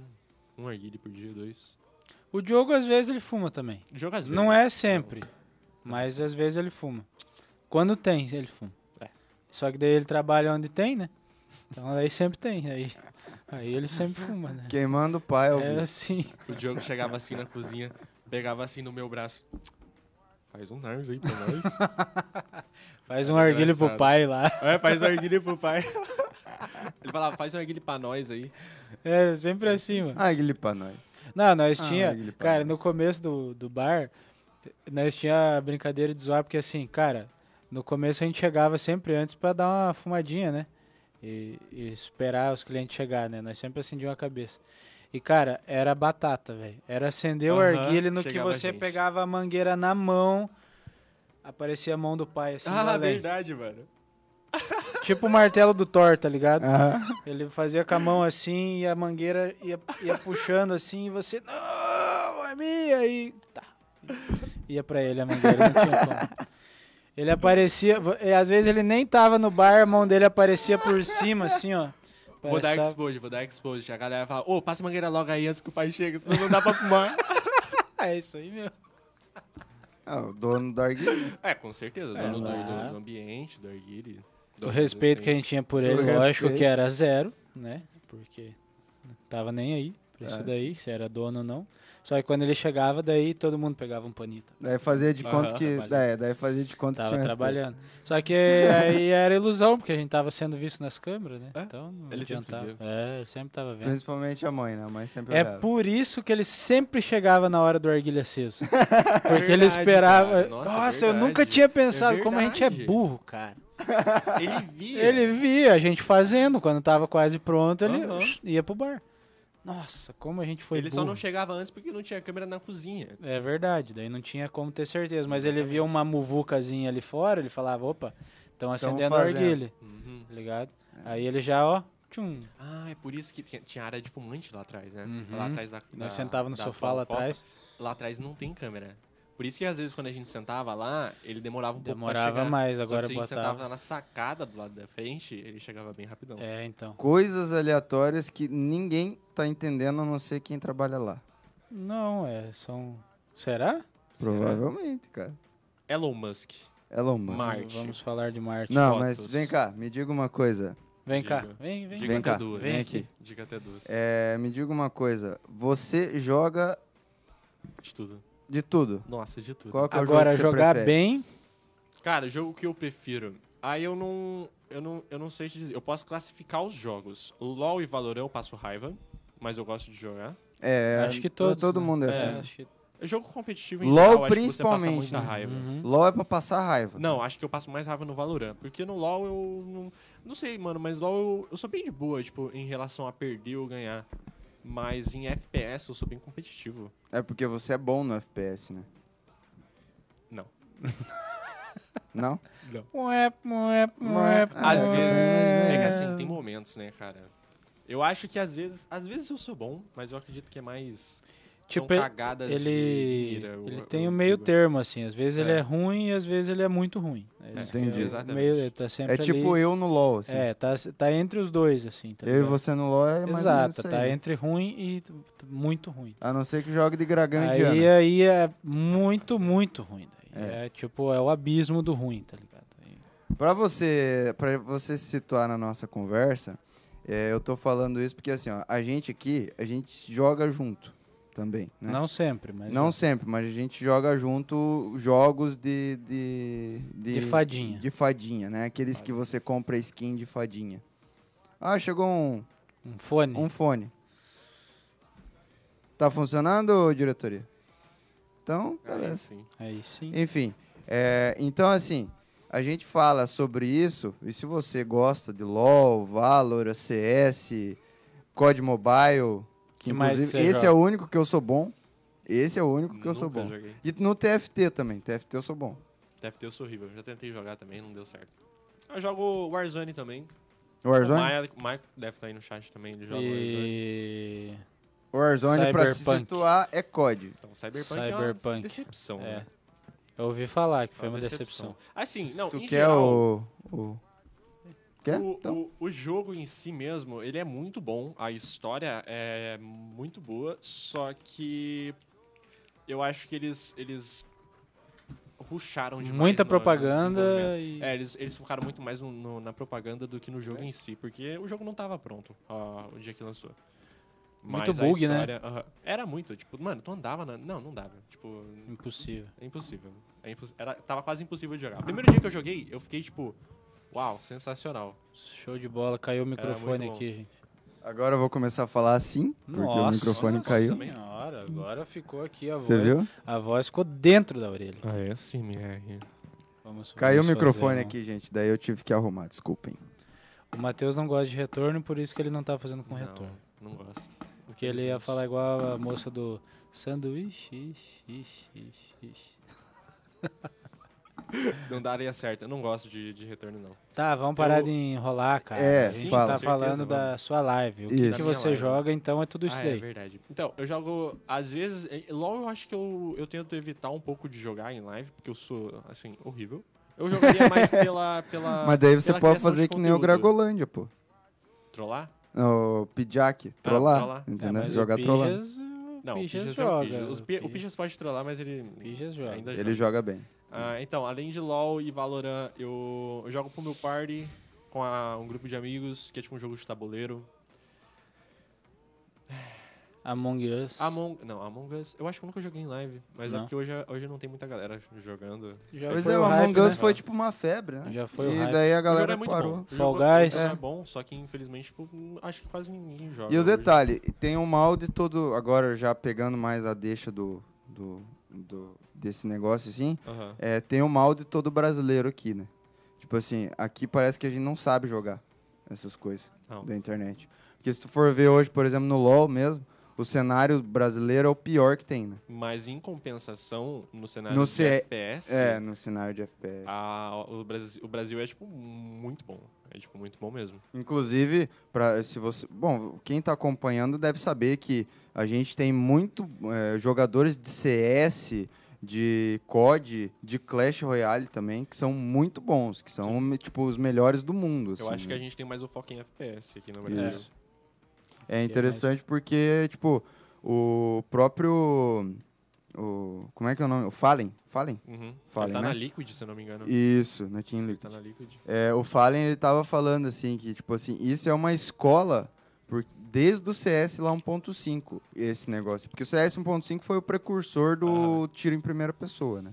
um arguilho por dia, dois. O Diogo, às vezes, ele fuma também. Jogo às Não vezes. é sempre, mas às vezes ele fuma. Quando tem, ele fuma. É. Só que daí ele trabalha onde tem, né? Então aí sempre tem. Aí, aí ele sempre fuma, né? Queimando o pai É vivo. assim. O Diogo chegava assim na cozinha, pegava assim no meu braço. Faz um Nars aí pra nós. Faz um É arguilho pro engraçado. pai lá. é, faz um arguilho pro pai. Ele falava, faz um arguilho pra nós aí. É sempre assim, mano. Ah, Guilherme pra nós. Não, nós Ah, tinha. Guilherme, Cara, no começo do, do bar, nós tinha brincadeira de zoar, porque assim, cara, no começo a gente chegava sempre antes pra dar uma fumadinha, né? E, e esperar os clientes chegar, né? Nós sempre acendíamos a cabeça. E, cara, era batata, velho. Era acender o Aham, arguilho no que você gente. pegava a mangueira na mão, aparecia a mão do pai, assim, ah, verdade, mano. tipo o martelo do Thor, tá ligado? Ah, Ele fazia com a mão assim e a mangueira ia, ia puxando assim e você. Não, é minha! E. Tá. Ia pra ele a mangueira, não tinha como. Ele aparecia. Às vezes ele nem tava no bar, a mão dele aparecia por cima, assim, ó. Vou dar expose, vou dar expose. A galera fala, ô, passa a mangueira logo aí antes que o pai chega, senão não dá pra fumar. É isso aí mesmo. ah, o dono do arguilho. é, com certeza. É, dono do, lá. do, do ambiente, do arguile. O respeito que a gente tinha por ele, O lógico respeito. que era zero, né? Porque não tava nem aí pra isso É. daí, se era dono ou não. Só que quando ele chegava, daí todo mundo pegava um panito. Daí fazia de conta que. É, daí fazia de conta que Tava tinha um respeito. trabalhando. Só que aí era ilusão, porque a gente tava sendo visto nas câmeras, né? É? Então não Ele sempre adiantava. viu. É, ele sempre tava vendo. Principalmente a mãe, né? A mãe sempre É olhava. por isso que ele sempre chegava na hora do arguilho aceso. Porque ele Verdade, esperava. cara. Nossa, Nossa, eu nunca tinha pensado É como a gente é burro, cara. Ele via. Ele via a gente fazendo, quando tava quase pronto, ele Aham. ia pro bar. Nossa, como a gente foi ele burro. só não chegava antes porque não tinha câmera na cozinha. É verdade, daí não tinha como ter certeza. Mas ele via uma muvucazinha ali fora, ele falava, opa, estão acendendo o fazendo. arguilho, Uhum. tá ligado? Aí ele já, ó, tchum. Ah, é por isso que tinha, tinha área de fumante lá atrás, né? Uhum. Lá atrás da. da Nós sentava no da sofá lá atrás, Lá atrás não tem câmera. Por isso que às vezes quando a gente sentava lá, ele demorava um pouco pra demorava chegar. mais, Só agora que se a gente botava. sentava na sacada do lado da frente, ele chegava bem rapidão. É, então. Coisas aleatórias que ninguém tá entendendo a não ser quem trabalha lá. Não, é, são... Será? Provavelmente, cara. Elon Musk. Elon Musk. Marte. Vamos falar de Marte. Não, mas fotos. vem cá, me diga uma coisa. Vem cá, Diga. vem, vem. Diga Vem até cá, duas. vem aqui. Diga até duas. É, me diga uma coisa. Você joga De tudo. De tudo. Nossa, de tudo. Qual que é o Agora, jogo que você jogar prefere? bem, Cara, jogo que eu prefiro. Aí eu não. Eu não, eu não sei te dizer. Eu posso classificar os jogos. LOL e Valorant eu passo raiva, mas eu gosto de jogar. É, acho que todos. Todo né? mundo é, É, assim. acho que... Jogo competitivo em LoL geral, acho que você passa principalmente, muita né? raiva. Uhum. LOL é pra passar raiva. Não, acho que eu passo mais raiva no Valorant. Porque no LoL eu não. Não sei, mano, mas LoL eu, eu sou bem de boa, tipo, em relação a perder ou ganhar. Mas em FPS eu sou bem competitivo. É porque você é bom no FPS, né? Não. Não? Ué, ué, ué, Às ué. vezes. É que assim, tem momentos, né, cara? Eu acho que às vezes. Às vezes eu sou bom, mas eu acredito que é mais. Tipo, são cagadas de- de ele, mira, ele eu tem o meio digo. termo, assim. Às vezes ele É. é ruim e às vezes ele é muito ruim. É Entendi. é o Exatamente. Meio, ele tá sempre É tipo ali. eu no LOL, assim. É, tá, tá entre os dois, assim. Tá eu e você no LOL é mais Exato, tá aí. entre ruim e muito ruim. A não ser que jogue de Dragão e Aí, é muito, muito ruim. daí. É. É. tipo, é o abismo do ruim, tá ligado? Pra você, pra você se situar na nossa conversa, é, eu tô falando isso porque assim, ó, a gente aqui, a gente joga junto também, né? Não sempre, mas. Não sempre, mas a gente joga junto jogos de... De, De fadinha. De fadinha, né? Aqueles que você compra skin de fadinha. Ah, chegou um, Um fone. um fone. Tá funcionando, diretoria? Então, Aí beleza. sim. Aí sim. Enfim, é, então assim, a gente fala sobre isso, e se você gosta de LoL, Valor, CS, COD Mobile, que mais inclusive você esse joga? é o único que eu sou bom, esse é o único que eu sou Nunca bom. joguei. E no TFT também, TFT eu sou bom. TFT eu sou horrível. Já tentei jogar também, não deu certo. Eu jogo Warzone também. Warzone? O Maia, o Maia deve estar aí no chat também, ele joga Warzone. E. Warzone, pra se Cyberpunk. situar, é COD. Então, Cyberpunk, é Cyberpunk. uma decepção, É. né? Eu ouvi falar que foi uma decepção. Assim, não, Tu em quer geral, o... o... Quer? O, Então. o, o jogo em si mesmo, ele é muito bom, a história é muito boa, só que eu acho que eles, eles ruxaram demais. Muita no- propaganda e. É, eles, eles focaram muito mais no- no- na propaganda do que no jogo em si, porque o jogo não tava pronto ó, o dia que lançou. Muito Mas a bug, né? história- aham, era muito, tipo, mano, tu andava na... Não, não dava. Tipo, Impossível. é impossível. É imposs- Era, tava quase impossível de jogar. O primeiro dia que eu joguei, eu fiquei, tipo, uau, sensacional. Show de bola. Caiu o microfone muito bom. aqui, gente. Agora eu vou começar a falar assim, porque o Nossa microfone nossa, caiu. Senhora, agora ficou aqui a voz. Você viu? A voz ficou dentro da orelha. Ah, é assim, MR. Vamos, Caiu o vamos microfone fazer aqui, gente. Daí eu tive que arrumar, desculpem. O Matheus não gosta de retorno, por isso que ele não tá fazendo com retorno. Não, não gosto. Porque ele ia falar igual a moça do sanduíche, ixi, ixi, ixi, ixi. Não daria certo. Eu não gosto de, de retorno, não. Tá, vamos parar Eu- de enrolar, cara. É, a gente fala. tá certeza, falando da vamos. sua live. O que, Isso. que você live. joga, então, é tudo isso ah, daí. é verdade. Então, eu jogo, às vezes, eh, LoL eu acho que eu, eu tento evitar um pouco de jogar em live, porque eu sou, assim, horrível. Eu jogaria mais pela, pela Mas daí você pela pode fazer que nem o. Gragolândia, pô. Trollar? O Pidjack, trollar, trollar. É, entendeu? mas Jogar. Pijas, o Não, o Pijas Pijas é o joga. Pijas. Os o Pi- O Pijas- Pijas pode trollar, mas ele Pijas joga. ainda Ele joga bem. Ah, então, além de LoL e Valorant, eu, eu jogo pro meu party com a- um grupo de amigos, que é tipo um jogo de tabuleiro. Among Us. Among, não, Among Us, eu acho que eu nunca joguei em live, mas é Não. porque hoje, hoje não tem muita galera jogando. Já Pois foi é, o hype, Among Us né? foi tipo uma febre, né? Já foi E hype. daí a o jogo galera é muito parou. bom. O Fall jogo, o Guys. É. é bom, só que infelizmente, tipo, acho que quase ninguém joga. E o hoje. detalhe, tem um mal de todo. Agora já pegando mais a deixa do, do, do- desse negócio assim, Aham. é, tem o mal de todo brasileiro aqui, né? Tipo assim, aqui parece que a gente não sabe jogar essas coisas Não. da internet. Porque se tu for ver hoje, por exemplo, no LoL mesmo, o cenário brasileiro é o pior que tem, né? Mas em compensação, no cenário No de C- FPS, É, no cenário de FPS. a- o, Brasil, o Brasil é, tipo, muito bom. É, tipo, muito bom mesmo. Inclusive, pra, se você, bom, quem está acompanhando deve saber que a gente tem muito eh, jogadores de CS, de COD, de Clash Royale também, que são muito bons, que são me- tipo os melhores do mundo. Eu assim, acho que a né? gente tem mais o foco em FPS aqui no Brasil. Isso. É interessante porque, tipo, o próprio. O, como é que é o nome? O Fallen? Fallen? Uhum. Fallen, Ele tá né? na Liquid, se eu não me engano. Isso, na Team Liquid. Tá na Liquid. É, o Fallen ele tava falando assim que tipo assim, isso é uma escola por, desde o CS lá 1.5, esse negócio, porque o CS 1.5 foi o precursor do tiro em primeira pessoa, né?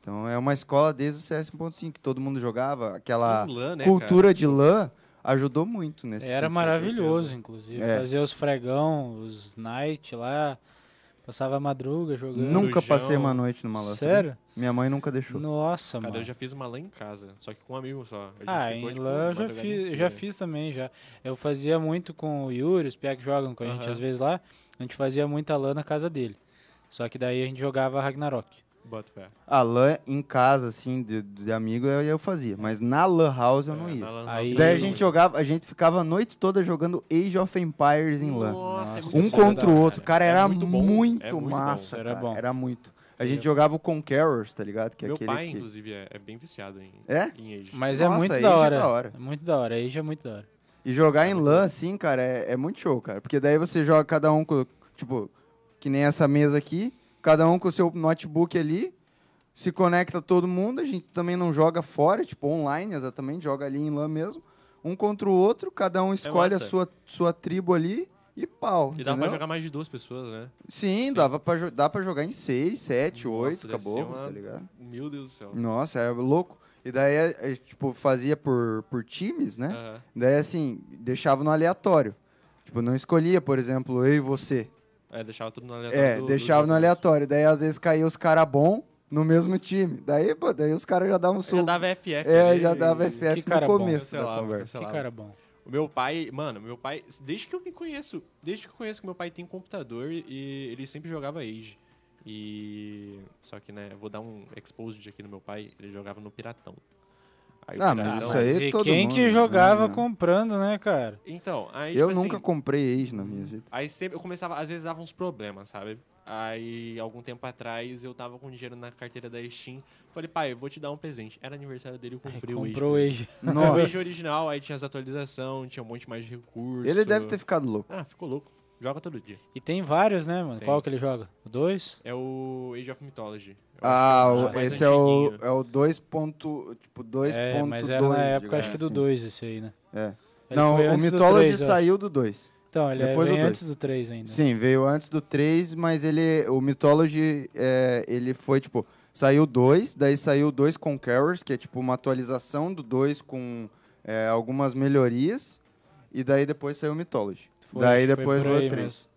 Então é uma escola desde o CS 1.5 que todo mundo jogava, aquela LAN, né, cultura de LAN ajudou muito nesse Era sentido. maravilhoso, inclusive. É. Fazia os fregão, os night lá. Passava a madruga jogando. Nunca passei uma noite numa LAN. sabia? Sério? Minha mãe nunca deixou. Nossa, Cara, mano. eu já fiz uma LAN em casa, só que com um amigo só. A gente Ah, ficou, em tipo, LAN eu já fiz, eu já fiz também já. Eu fazia muito com o Yuri, os pia que jogam com a gente às vezes lá. A gente fazia muita LAN na casa dele. Só que daí a gente jogava Ragnarok. Bota fé. A LAN em casa, assim, de, de amigo, eu, eu fazia. Mas na LAN house eu não É, ia. na LAN Aí- Daí a gente não- jogava, a gente ficava a noite toda jogando Age of Empires em LAN. Nossa, é muito Um bom, contra o outro. Cara, É era muito muito, bom, é muito bom. massa. Era bom. Era muito. A gente jogava o Conquerors, tá ligado? Que é Meu aquele pai, que... inclusive, é, é bem viciado em, É? em Age. Mas é Nossa, muito Age da é hora. da hora. É muito da hora. Aí já é muito da hora. E jogar em LAN, assim, cara, é, é muito show, cara. Porque daí você joga cada um com, tipo, que nem essa mesa aqui, cada um com o seu notebook ali, se conecta todo mundo, a gente também não joga fora, tipo, online, exatamente, joga ali em LAN mesmo. Um contra o outro, cada um escolhe a massa. sua, sua tribo ali e pau. E dá pra entendeu? jogar mais de duas pessoas, né? Sim, Dava pra, jo- dá pra jogar em 6, 7, Nossa, 8, deve acabou, ser uma- tá ligado? Meu Deus do céu. Nossa, é louco. E daí, é, é, tipo, fazia por, por times, né? Aham. Daí, assim, deixava no aleatório. Tipo, não escolhia, por exemplo, eu e você. É, deixava tudo no aleatório. É, do- do deixava jogo no mesmo. aleatório. Daí, às vezes, caía os caras bons no mesmo time. Daí, pô, daí os caras já davam Já sul. dava FF. É, ali já dava FF Que cara no bom. começo da Cancelava, conversa. Que cara bom. O meu pai, mano, meu pai, desde que eu me conheço, desde que eu conheço que meu pai tem computador e ele sempre jogava Age. E. Só que, né, vou dar um exposed aqui no meu pai, ele jogava no Piratão. Aí o Ah, mas Piratão- isso aí todo quem mundo, que né? jogava Não. comprando, né, cara? Então, aí. Eu tipo nunca assim, comprei Age na minha vida. Aí sempre eu começava, às vezes dava uns problemas, sabe? Aí, algum tempo atrás, eu tava com dinheiro na carteira da Steam. Falei, pai, eu vou te dar um presente. Era aniversário dele, eu Aí comprei o Age. comprou o. Age. O Nossa. Age original, aí tinha as atualizações, tinha um monte mais de recursos. Ele deve ter ficado louco. Ah, ficou louco. Joga todo dia. E tem vários, né, mano? Tem. Qual que ele joga? O 2? É o Age of Mythology. Ah, que o- o esse é o, é o 2. ponto- Tipo, 2.2. É, mas era na época, acho que do assim. 2 esse aí, né? É. Ele Não, o antes do Mythology 3, eu acho. saiu do 2. Então, ele Depois é do dois. antes do 3 ainda. Sim, veio antes do 3, mas ele. O Mythology, é, ele foi, tipo, saiu 2, daí saiu 2 Conquerors, que é tipo uma atualização do 2 com é, algumas melhorias. E daí depois saiu o Mythology. Foi, daí depois 3. mesmo.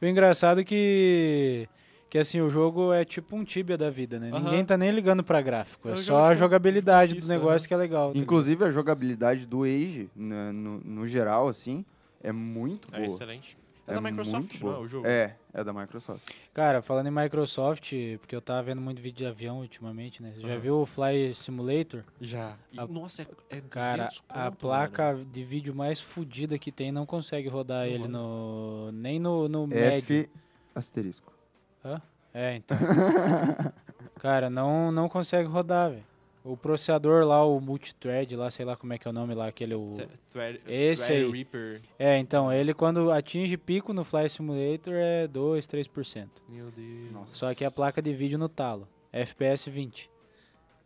E o engraçado é que. Que assim, o jogo é tipo um Tibia da vida, né? Aham. Ninguém tá nem ligando pra gráfico. É Eu só a jogabilidade isso, do negócio que é legal. tá Inclusive a jogabilidade do Age, né, no, no geral, assim, é muito É boa. excelente. É, da Microsoft, muito não é o jogo? É, é da Microsoft. Cara, falando em Microsoft, porque eu tava vendo muito vídeo de avião ultimamente, né? Você já Aham. viu o Fly Simulator? Já. E, A- nossa, é, é 200 Cara, a conto, placa mano. de vídeo mais fodida que tem não consegue rodar Não ele no. nem no, no médio. F asterisco. É, então. Cara, não, não consegue rodar, velho. O processador lá, o multithread lá, sei lá como é que é o nome lá, aquele. O... Th- Thread, Esse Thread aí. Reaper. É, então, ele quando atinge pico no Fly Simulator é 2, 3%. Meu Deus. Só que a placa de vídeo no talo. FPS 20.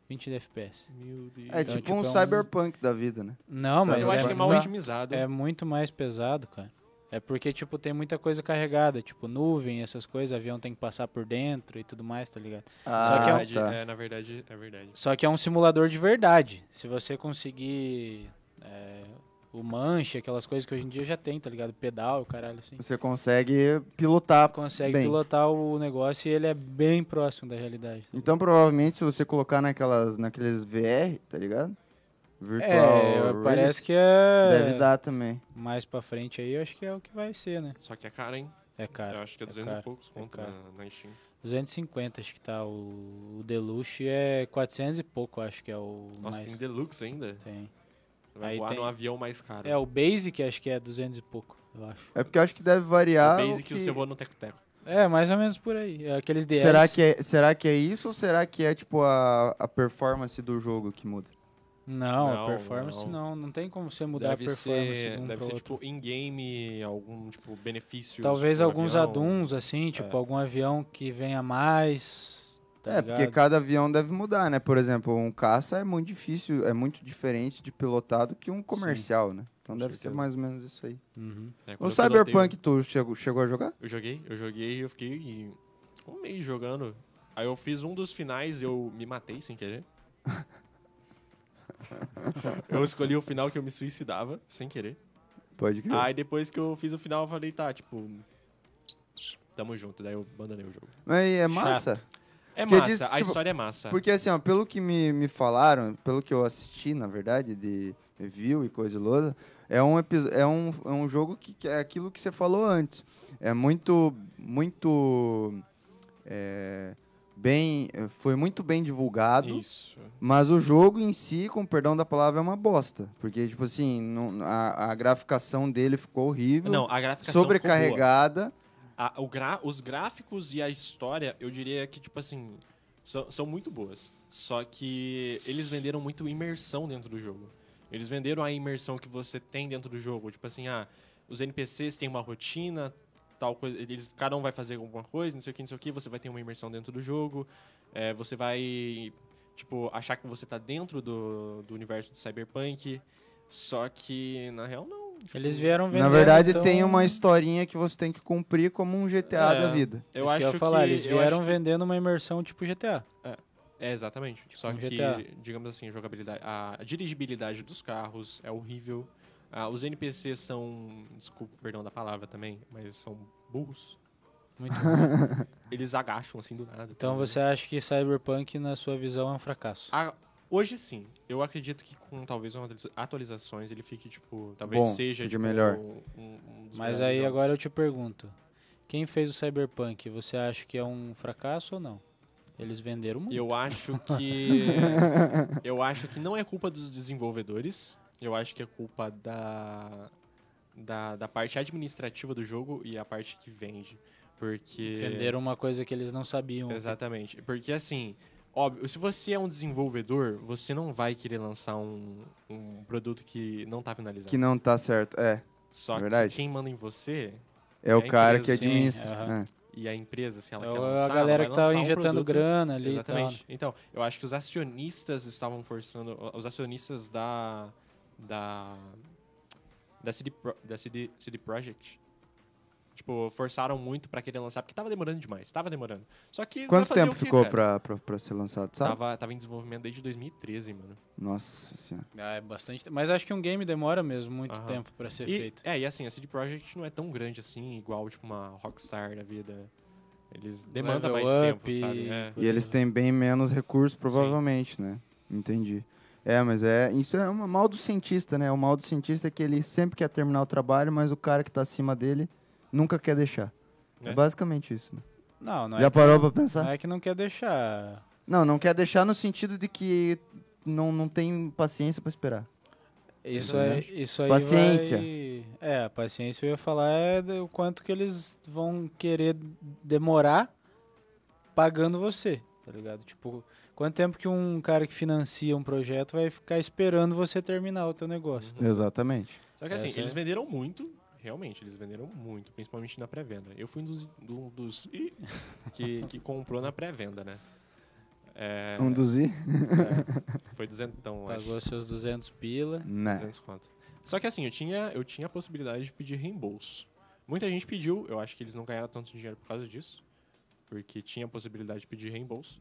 20 de FPS. Meu Deus. É Então, tipo um tipo, é um- cyberpunk da vida, né? Não, Sabe, mas Eu acho é, que é mal muito, otimizado. é muito mais pesado, cara. É porque, tipo, tem muita coisa carregada, tipo, nuvem, essas coisas, avião tem que passar por dentro e tudo mais, tá ligado? Ah, Só que é um- verdade, tá. é, na verdade, é verdade. Só que é um simulador de verdade. Se você conseguir é, o manche, aquelas coisas que hoje em dia já tem, tá ligado? Pedal, caralho, assim. Você consegue pilotar. Consegue bem. pilotar o negócio e ele é bem próximo da realidade. tá Então, provavelmente, se você colocar naquelas, naqueles VR, tá ligado? Virtual É, Reality, parece que é. Deve dar também. Mais pra frente aí, eu acho que é o que vai ser, né? Só que é caro, hein? É caro. eu acho que é é 200 caro, e poucos conto caro. na, na Steam. 250 acho que tá o, o Deluxe é 400 e pouco, acho que é o Nossa, mais. tem Deluxe ainda? Tem. Vai Aí voar tem- num avião mais caro. É, o Basic acho que é 200 e pouco, eu acho. É porque eu acho que deve variar. o o Basic que- você voa no Teco-Teco. É, mais ou menos por aí. É Aqueles DS. Será que, é, será que é isso ou será que é tipo a, a performance do jogo que muda? Não, Não, a performance não. não. Não tem como você mudar Deve a performance ser, de um deve ser outro. tipo in-game, algum tipo benefício. Talvez alguns avião. aduns, assim, tipo É. algum avião que venha mais. Tá é, ligado? porque cada avião deve mudar, né? Por exemplo, um caça é muito difícil, é muito diferente de pilotar do que um comercial, né? Então Com deve ser certeza. mais ou menos isso aí. Uhum. É, O eu pilotei, Cyberpunk, tu chegou, chegou a jogar? Eu joguei, eu joguei e eu fiquei um mês jogando. Aí eu fiz um dos finais e eu me matei sem querer. eu escolhi o final que eu me suicidava, sem querer. Pode crer. Aí depois que eu fiz o final, eu falei, tá, tipo. Tamo junto, daí eu abandonei o jogo. Mas é massa. É Porque massa, diz, a tipo, história é massa. Porque assim, ó, pelo que me, me falaram, pelo que eu assisti, na verdade, de review e coisa lousa, é um, é um, é um jogo que, que é aquilo que você falou antes. É muito, muito é, bem, foi muito bem divulgado, Isso. mas o jogo em si, com perdão da palavra, é uma bosta. Porque, tipo assim, não- a, a graficação dele ficou horrível, Não, a graficação sobrecarregada. A- o gra- os gráficos e a história, eu diria que, tipo assim, são, são muito boas. Só que eles venderam muito imersão dentro do jogo. Eles venderam a imersão que você tem dentro do jogo. Tipo assim, ah, os NPCs têm uma rotina, tal coisa. Eles, cada um vai fazer alguma coisa, não sei o que, não sei o que. Você vai ter uma imersão dentro do jogo. É, você vai, tipo, achar que você tá dentro do, do universo de Cyberpunk. Só que, na real, não. Tipo, Eles vieram vendendo. Na verdade, então, tem uma historinha que você tem que cumprir como um GTA É. da vida. Eu isso acho que eu ia falar, eles eu vieram acho que- vendendo uma imersão tipo GTA. É, exatamente. Só um que, GTA. digamos assim, a jogabilidade, a dirigibilidade dos carros é horrível. Ah, os NPCs são, desculpa, perdão da palavra também, mas são burros. Muito Eles agacham assim do nada. Então tá? você acha que Cyberpunk, na sua visão, é um fracasso? Ah, hoje sim. Eu acredito que com talvez umas atualizações ele fique, tipo, talvez Bom, seja tipo, melhor. Um, um dos Mas aí jogos. agora eu te pergunto: quem fez o Cyberpunk, você acha que é um fracasso ou não? Eles venderam muito. Eu acho que. eu acho que não é culpa dos desenvolvedores. Eu acho que é culpa da. Da, da parte administrativa do jogo e a parte que vende. Porque. Venderam uma coisa que eles não sabiam. Exatamente. Porque assim, óbvio, se você é um desenvolvedor, você não vai querer lançar um, um produto que não tá finalizado. Que não tá certo. É. Só verdade. que quem manda em você É o É a cara que empresa, sim, administra. aham. é. e a empresa, se ela É quer o- lançar, a galera que tá um injetando produto grana ali e tal. Exatamente. Então, eu acho que os acionistas estavam forçando. Os acionistas da. Da. Da CD, Pro- da CD, CD Projekt. Tipo, forçaram muito pra querer lançar, porque tava demorando demais. Tava demorando. Só que. Quanto fazer tempo ficou cara? pra, pra, pra ser lançado, sabe? Tava, tava em desenvolvimento desde 2013, mano. Nossa senhora. Ah, é bastante. Mas acho que um game demora mesmo muito Aham. tempo pra ser E, feito. é, e assim, a CD Projekt não é tão grande assim, igual, tipo, uma Rockstar da vida. Eles demandam mais Level tempo, up sabe? É. E eles têm bem menos recursos, provavelmente, né? Entendi. É, mas é. Isso é um mal do cientista, né? O mal do cientista é que ele sempre quer terminar o trabalho, mas o cara que tá acima dele nunca quer deixar. É, É. basicamente isso, né? Não, não Já é, parou não pensar? é que não quer deixar. Não, não quer deixar no sentido de que não, não tem paciência pra esperar. Isso aí, isso aí Paciência. vai- É, a paciência eu ia falar é do quanto que eles vão querer demorar pagando você, tá ligado? Tipo, quanto tempo que um cara que financia um projeto vai ficar esperando você terminar o teu negócio? Uhum. Exatamente. Só que assim, Essa eles é- venderam muito, realmente, eles venderam muito, principalmente na pré-venda. Eu fui um dos, do- dos que, que comprou na pré-venda, né? É, Um dos i? é, foi duzentão, acho. Pagou seus 200 pila. Né. 200 conto. Só que assim, eu tinha, eu tinha a possibilidade de pedir reembolso. Muita gente pediu, eu acho que eles não ganharam tanto dinheiro por causa disso, porque tinha a possibilidade de pedir reembolso.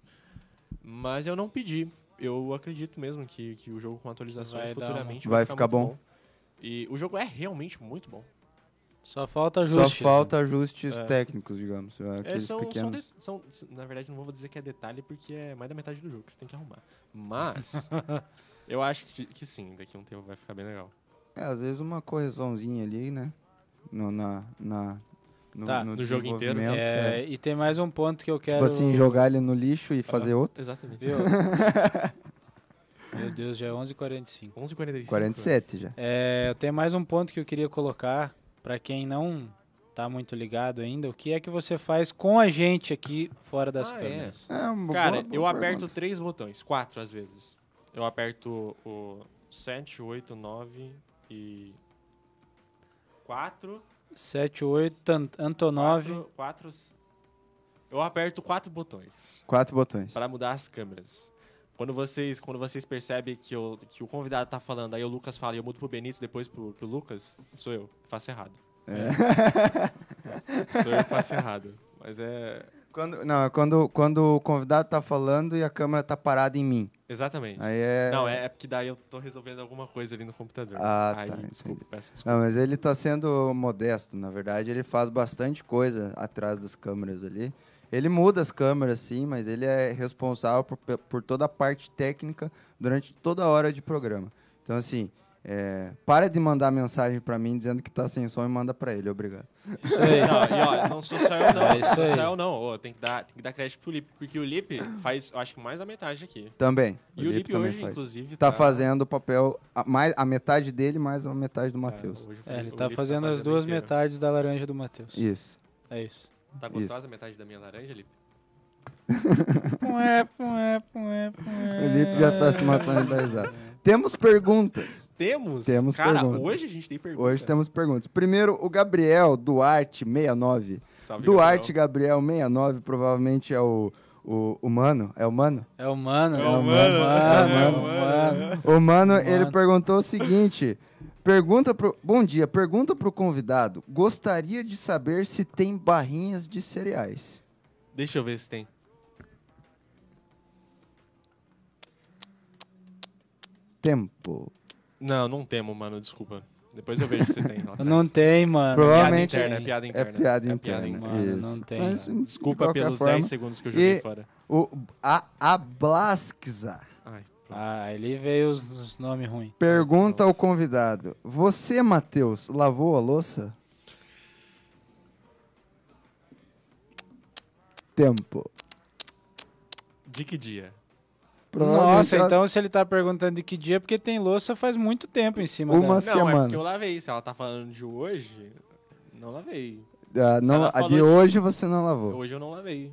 Mas eu não pedi. Eu acredito mesmo que, que o jogo com atualizações Vai dar futuramente Vai ficar muito bom. E o jogo é realmente muito bom. Só falta Só ajuste. falta ajustes É. técnicos, digamos. É, Aqueles são, são, pequenos. de- são- na verdade, não vou dizer que é detalhe, porque é mais da metade do jogo que você tem que arrumar. Mas, eu acho que, que sim, daqui a um tempo vai ficar bem legal. É, às vezes uma correçãozinha ali, né? No, na, na, no, Tá, no jogo inteiro. É, é. E tem mais um ponto que eu quero... Tipo assim, jogar ele no lixo e fazer outro. Exatamente. Viu? Meu Deus, já é 11h45. 11h45. 47 já. É, eu tenho mais um ponto que eu queria colocar para quem não tá muito ligado ainda. O que é que você faz com a gente aqui fora das Ah, é. câmeras? É uma Cara, boa- boa eu aperto pergunta. três botões, quatro às vezes. Eu aperto o 7, 8, 9 e. 4. 7, 8, An- Antonov. 4. Eu aperto quatro botões Quatro botões. para mudar as câmeras. Quando vocês, quando vocês percebem que, eu, que o convidado tá falando, aí o Lucas fala e eu mudo pro Benício, depois pro, pro Lucas, sou eu, que faço errado. Sou eu que faço errado. Mas é. Quando, não, é quando, quando o convidado tá falando e a câmera tá parada em mim. Exatamente. Aí é. Não, é, é porque daí eu tô resolvendo alguma coisa ali no computador. Ah, aí, tá, desculpa, peço desculpa. Não, mas ele tá sendo modesto, na verdade, ele faz bastante coisa atrás das câmeras ali. Ele muda as câmeras, sim, mas ele é responsável por, por toda a parte técnica durante toda a hora de programa. Então, assim, é, para de mandar mensagem pra mim dizendo que tá sem som e manda pra ele, obrigado. Isso aí. Não, e ó, não sou só eu não. É não isso sou só eu não. Ô, tem, que dar, tem que dar crédito pro Lipe, porque o Lipe faz, eu acho que mais da metade aqui. Também. E o Lipe hoje, faz. inclusive, Tá fazendo o papel, a, mais, a metade dele mais a metade do É, Matheus. hoje É, ele tá Lipe fazendo as duas inteiro. metades da laranja do Matheus. Isso. É isso. Tá gostosa a metade da minha laranja, Lipe? Pué, pué, pué, pué. O Lipe já tá se matando de risada. Temos perguntas. Temos? Temos Cara, perguntas. hoje a gente tem pergunta. Hoje temos perguntas. Primeiro, o Gabriel Duarte 69. Salve, Duarte Gabriel 69 provavelmente é o, o, o Mano. É o Mano? É o mano. É É o o mano, mano. é É o ele perguntou o seguinte. Pergunta pro, bom dia, pergunta pro convidado. Gostaria de saber se tem barrinhas de cereais. Deixa eu ver se tem. Tempo. Não, não temo, mano, desculpa. Depois eu vejo se tem. lá Não tem, mano. Provavelmente Piada interna, é piada É interna. piada É interna. Mano, não isso. tem, Mas, Desculpa pelos forma, 10 segundos que eu joguei E- fora. O, a, a Ai, pronto. Ah, ali veio os, os nomes ruins. pergunta ao convidado. Você, Matheus, lavou a louça? Tempo. De que dia? Nossa, ela- então se ele tá perguntando de que dia, é porque tem louça faz muito tempo em cima Uma dela. Não, semana. é porque eu lavei. Se ela tá falando de hoje, não lavei. Ah, não, a de de- hoje você não lavou. Hoje eu não lavei.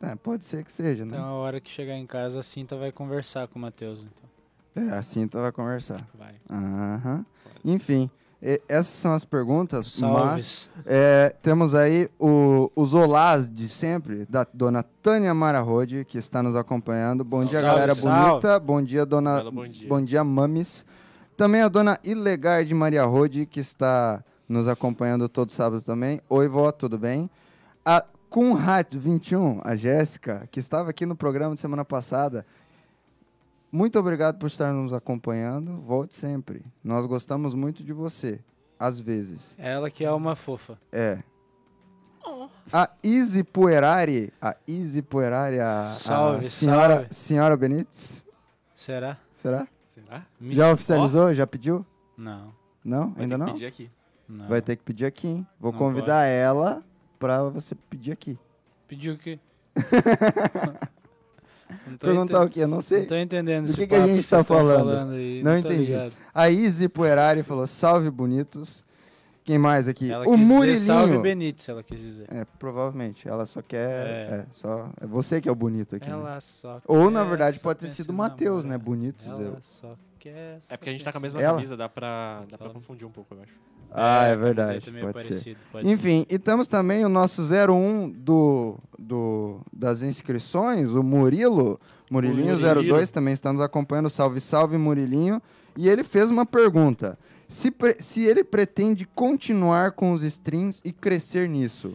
É, pode ser que seja, né? Então a hora que chegar em casa, a Cinta vai conversar com o Matheus. Então. É, a Cinta vai conversar. Vai. Aham. Enfim, essas são as perguntas, mas Salves. é, temos aí o, os olás de sempre, da dona Tânia Mararode, que está nos acompanhando. Bom dia, Salve, galera salve. bonita. Bom dia, dona. Belo bom dia. Bom dia, mames. Também a dona Ilegar de Maria Rode, que está nos acompanhando todo sábado também. Oi, vó, tudo bem? A Kunhat21, a Jéssica, que estava aqui no programa de semana passada. Muito obrigado por estar nos acompanhando. Volte sempre. Nós gostamos muito de você. Às vezes. Ela que é uma fofa. É. A Izzy Puerari. A Izzy Puerari, a, a Salve, senhora, salve. senhora Benites. Será? Será? Será? Me- Já oficializou? Já pediu? Não, Não? Vai Ainda ter que não? pedir aqui. não. Vai ter que pedir aqui, hein? Vou Não convidar ela pra você pedir aqui. Pediu o quê? Perguntar o quê? Eu não sei. Não tô entendendo Do esse que que a gente vocês tá tão falando? aí, Não entendi. ligado. A Izzy Puerari falou, salve bonitos. Quem mais aqui? Ela o quis dizer Murilinho. salve Benítez, ela quis dizer. É, provavelmente. Ela só quer. É. É, só, é você que é o bonito aqui. né? Ela só Ou, na verdade, só pode ter sido o Matheus, né? Bonitos. Ela eu. só quer. É porque a gente só tá com a mesma Ela? camisa, dá pra, dá pra Ela. confundir um pouco, eu acho. Ah, é, verdade. é meio Pode ser. parecido, pode ser. Enfim, e temos também o nosso 01 do, do, das inscrições, o Murilo. Murilinho Murilo. 02 também está nos acompanhando. Salve, salve, Murilinho. E ele fez uma pergunta. Se, pre- se ele pretende continuar com os streams e crescer nisso.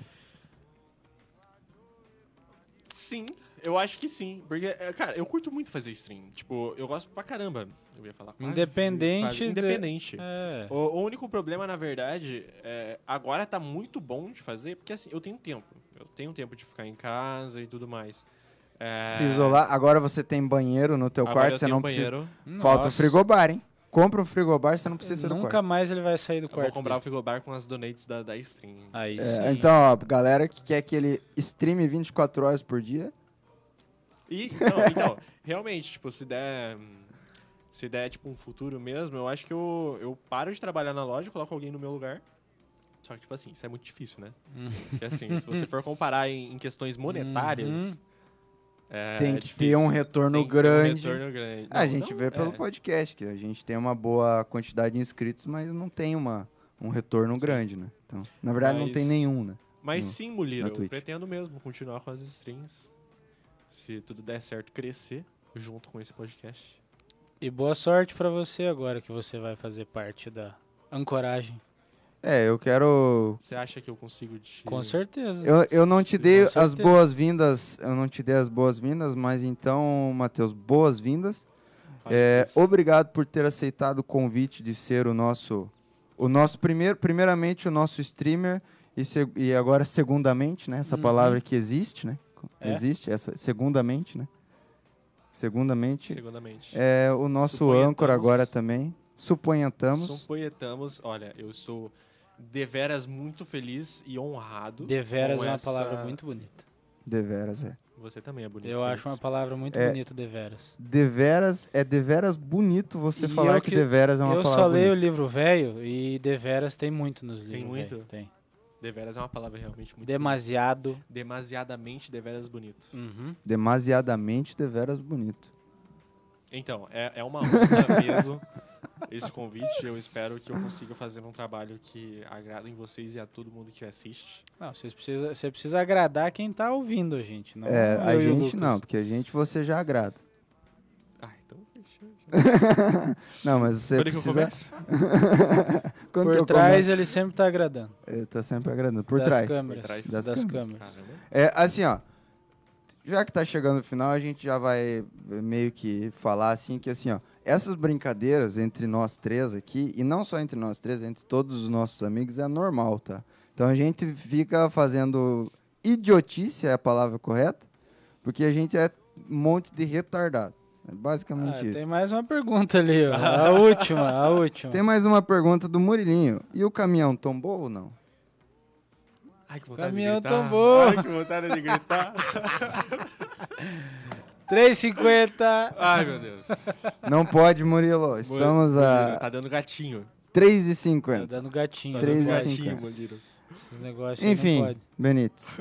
Sim, eu acho que sim. Porque, é, cara, eu curto muito fazer stream. Tipo, eu gosto pra caramba. Eu ia falar quase- Independente quase- de- Independente. É. O, o único problema, na verdade, é, agora tá muito bom de fazer, porque assim, eu tenho tempo. Eu tenho tempo de ficar em casa e tudo mais. É, Se isolar. Agora você tem banheiro no teu agora quarto, eu você tenho não precisa. banheiro. Falta o Nossa. frigobar, hein? Compra um frigobar, você não precisa ser do Nunca quarto. mais ele vai sair do Eu quarto. vou comprar o dele. frigobar com as donates da, da stream. Aí É, sim. então, ó, galera que quer que ele streame 24 horas por dia, E, não, então, realmente, tipo, se der. Se der, tipo, um futuro mesmo, eu acho que eu, eu paro de trabalhar na loja, coloco alguém no meu lugar. Só que, tipo assim, isso é muito difícil, né? Hum. Porque, assim, se você for comparar em, em questões monetárias. Uhum. É tem que ter um retorno Tem ter um grande. retorno grande. a Não, gente não, vê pelo é. podcast, que a gente tem uma boa quantidade de inscritos, mas não tem uma, um retorno grande, né? Então, na verdade, não tem Mas- nenhum, né? Mas no- sim, Muliro, eu Twitch. pretendo mesmo continuar com as streams. Se tudo der certo, crescer junto com esse podcast. E boa sorte pra você agora que você vai fazer parte da ancoragem. É, eu quero. Você acha que eu consigo te. Com certeza. Eu, eu não te dei as boas-vindas, eu não te dei as boas-vindas, mas então, Matheus, boas-vindas. É, obrigado por ter aceitado o convite de ser o nosso, o nosso primeiro, primeiramente o nosso streamer e, se- e agora segundamente, né? Essa Uhum. palavra que existe, né? É. Existe essa segundamente, né? Segundamente Segundamente. é o nosso âncora agora também. Suponhamos. Suponhamos, olha, eu estou deveras muito feliz e honrado. Deveras é uma essa- palavra muito bonita. Deveras é. Você também é bonito. Eu acho uma isso. palavra muito É. bonita, deveras. Deveras é deveras bonito você E falar eu que, que- deveras é uma Eu palavra só leio o livro velho e deveras tem muito nos livros. muito? velho. Tem. Deveras é uma palavra realmente muito Demasiado. bonita. Demasiadamente deveras bonito. Uhum. Demasiadamente deveras bonito. Então, é, é uma honra mesmo esse convite. Eu espero que eu consiga fazer um trabalho que agrade em vocês e a todo mundo que assiste. Não, vocês precisa, você precisa agradar quem tá ouvindo a gente. Não É, a gente não, porque a gente você já agrada. Ah, então fechou. Não, mas você Quando eu precisa. Quando que eu Por trás ele sempre tá agradando. Ele tá sempre agradando. Por das trás. câmeras. Por trás. Das Das, câmeras. câmeras. É, assim, ó. Já que tá chegando no final, a gente já vai meio que falar assim que assim, ó, essas brincadeiras entre nós três aqui, e não só entre nós três, entre todos os nossos amigos, é normal, tá? Então a gente fica fazendo idiotice, é a palavra correta, porque a gente é um monte de retardado. É basicamente Ah, isso. tem mais uma pergunta ali, ó. A última, a última. Tem mais uma pergunta do Murilinho. E o caminhão tombou ou não? Ai, que vontade Caminhão de gritar. tombou. Ai, que vontade de gritar. 3,50. Ai, meu Deus. Não pode, Murilo. Estamos a Tá dando gatinho. Tá 3,50. dando gatinho. Tá Três dando e gatinho, Moliro. Esses negócios aí não Enfim, pode. Benítez,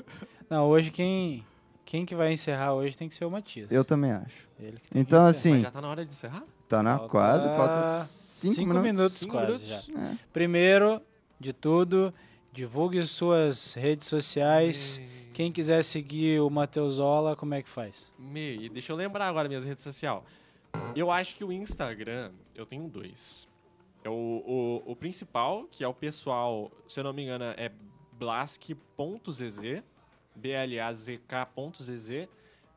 Não, hoje quem, quem que vai encerrar hoje tem que ser o Matias. eu também acho. Ele que tem Então, que encerrar. assim, Mas já tá na hora de encerrar? tá na Falta quase, falta 5 cinco minutos. minutos Cinco quase minutos? já. É. Primeiro de tudo, divulgue suas redes sociais. Quem quiser seguir o Mateusola, como é que faz? Me, deixa eu lembrar agora minhas redes sociais. Eu acho que o Instagram, eu tenho dois. É o, o, o principal, que é o pessoal, se eu não me engano, é blask.zz, B-L-A-Z-K.zz.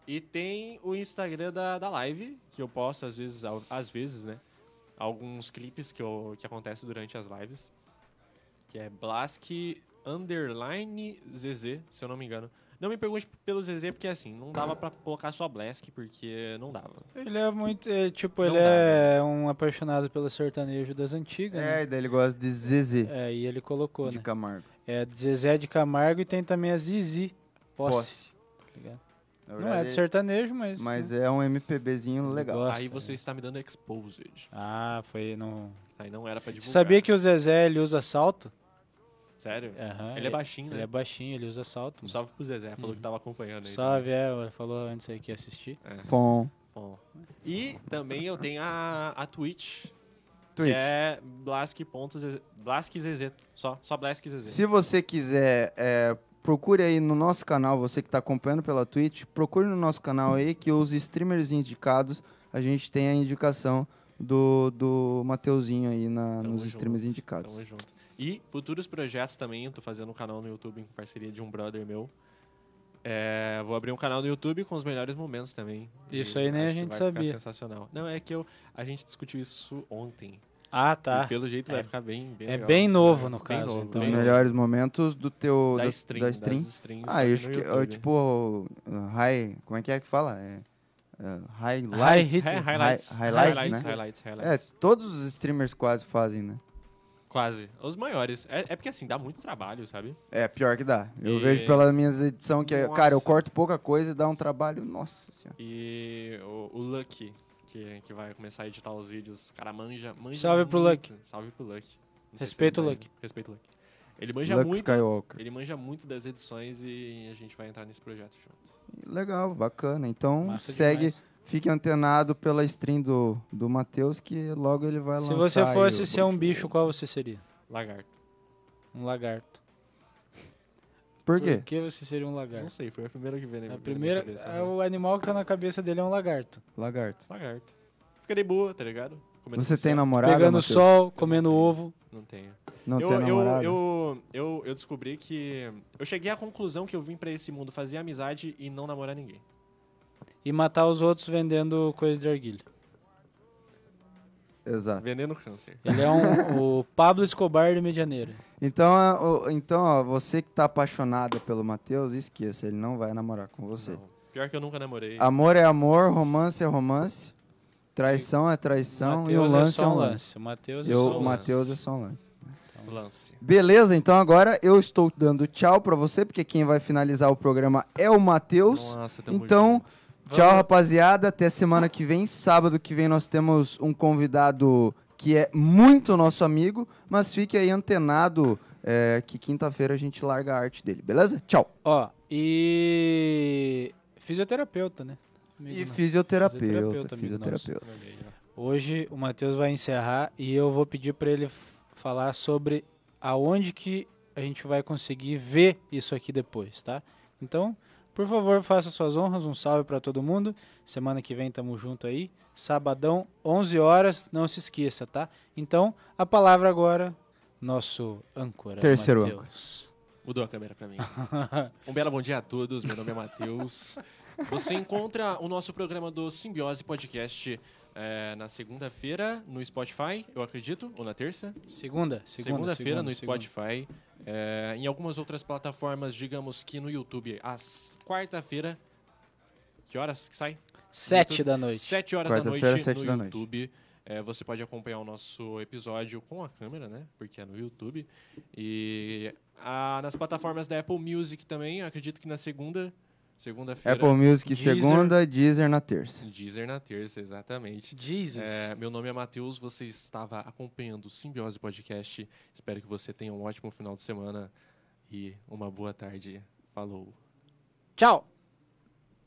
E tem o Instagram da, da live, que eu posto às vezes, às vezes, né? Alguns clipes que, eu, que acontecem durante as lives. Que é blask underline ZZ, se eu não me engano. Não me pergunte pelo ZZ, porque assim, não dava pra colocar só Blask, porque não dava. Ele é muito. é, tipo, Não ele dá, é um apaixonado pelo sertanejo das antigas. É, né? e daí ele gosta de Zezé É, e ele colocou, de né? Camargo. É Zezé de Camargo e tem também a Zizi. Posse. Posse. tá ligado? Na Não é verdade, do sertanejo, mas. Mas né? é um MPBzinho legal. gosto. Aí Nossa, você é. está me dando exposed. Ah, foi. Não... Aí não era pra divulgar. Sabia que o Zezé ele usa salto? Sério? Aham, Ele é baixinho, Ele né? é baixinho, ele usa salto. Um salve pro Zezé, falou Uhum. que tava acompanhando aí. Salve, é, ele falou antes aí que ia assistir. também. É, Fom. bom. E também eu tenho a, a Twitch, Twitch. que é. BlaskZZ. Só, só BlaskZZ. Se você quiser, é, procure aí no nosso canal, você que está acompanhando pela Twitch, procure no nosso canal aí que os streamers indicados, a gente tem a indicação do, do Mateuzinho aí na, Tamo nos junto, streams indicados. Tamo junto. E futuros projetos também, eu tô fazendo um canal no YouTube em parceria de um brother meu. É, vou abrir um canal no YouTube com os melhores momentos também. Isso aí nem a acho que gente vai ficar sabia. sensacional. Não, é que eu, a gente discutiu isso ontem. Ah, tá. E pelo jeito É- vai ficar bem, bem é legal. bem novo, no Bem caso, novo, então. Os melhores momentos do teu da, da, stream, da das stream. streams, Ah, eu que acho que é, YouTube. tipo high, como é que é que fala? É, uh, highlight. High. É, highlights, Hi- highlights, highlights, né? highlights, É, highlights. todos os streamers quase fazem, né? Quase. Os maiores. É, é porque assim, dá muito trabalho, sabe? É, pior que dá. Eu E- vejo pelas minhas edições que, Nossa. cara, eu corto pouca coisa e dá um trabalho, nossa senhora. E o, o Lucky, que, que vai começar a editar os vídeos, o cara manja, manja Salve pro muito. Lucky. Salve pro Lucky. Não Respeito ele o Lucky. Respeito o Lucky. Ele manja Luke muito. Skywalker. Ele manja muito das edições e a gente vai entrar nesse projeto junto. Legal, bacana. Então, Massa segue, demais. Fique antenado pela stream do, do Matheus, que logo ele vai Se lançar. você aí fosse ser um bicho, qual você seria? Lagarto. Um lagarto. Por quê? Por que você seria um Não lagarto? sei, foi a primeira que veio na A na minha primeira, cabeça, é né? o animal que tá na cabeça dele é um lagarto. Lagarto. Lagarto. Fica de boa, tá ligado? Comendo Você tem namorada, Pegando Matheus? sol, comendo ovo. Não tenho. Não eu, tem eu, namorada? eu, eu, eu descobri que. Eu cheguei à conclusão que eu vim pra esse mundo fazer amizade e não namorar ninguém. E matar os outros vendendo coisa de argilha. Exato. Veneno câncer. Ele é um, o Pablo Escobar de Medianeira. Então, a- o- então ó, você que tá apaixonada pelo Matheus, esqueça, ele não vai namorar com você. Não. Pior que eu nunca namorei. Amor é amor, romance é romance, traição é traição e o Matheus lance é é só um um lance. O Matheus é Eu, só um lance. Matheus é só um lance. Lance. Beleza, então agora eu estou dando tchau pra você, porque quem vai finalizar o programa é o Matheus. Então, junto. Tchau, rapaziada. Até semana que vem. Sábado que vem nós temos um convidado que é muito nosso amigo, mas fique aí antenado é, que quinta-feira a gente larga a arte dele, beleza? Tchau. Ó, e fisioterapeuta, né? Amigo E nosso. fisioterapeuta, Fisioterapeuta, fisioterapeuta. Hoje o Matheus vai encerrar e eu vou pedir para ele falar sobre aonde que a gente vai conseguir ver isso aqui depois, tá? Então, por favor, faça suas honras, um salve para todo mundo. Semana que vem tamo junto aí. Sabadão, 11 horas, não se esqueça, tá? Então, a palavra agora, nosso âncora, Terceiro Matheus. Mudou a câmera pra mim. um belo bom dia a todos, meu nome é Matheus. Você encontra o nosso programa do Simbiose Podcast eh, na segunda-feira no Spotify, eu acredito, ou na terça? Segunda, segunda, Segunda-feira no segunda. Eh, em algumas outras plataformas, digamos que no YouTube, às quarta-feira. Que horas que sai? Sete da noite. Sete horas da noite sete no da noite. YouTube. É, você pode acompanhar o nosso episódio com a câmera, né? Porque é no YouTube. E ah, nas plataformas da Apple Music também, acredito que na segunda, segunda-feira. Apple Music Deezer. segunda, Deezer na terça. Deezer na terça, exatamente. Jesus. É, meu nome é Matheus, você estava acompanhando o Simbiose Podcast. Espero que você tenha um ótimo final de semana e uma boa tarde. Falou! Tchau.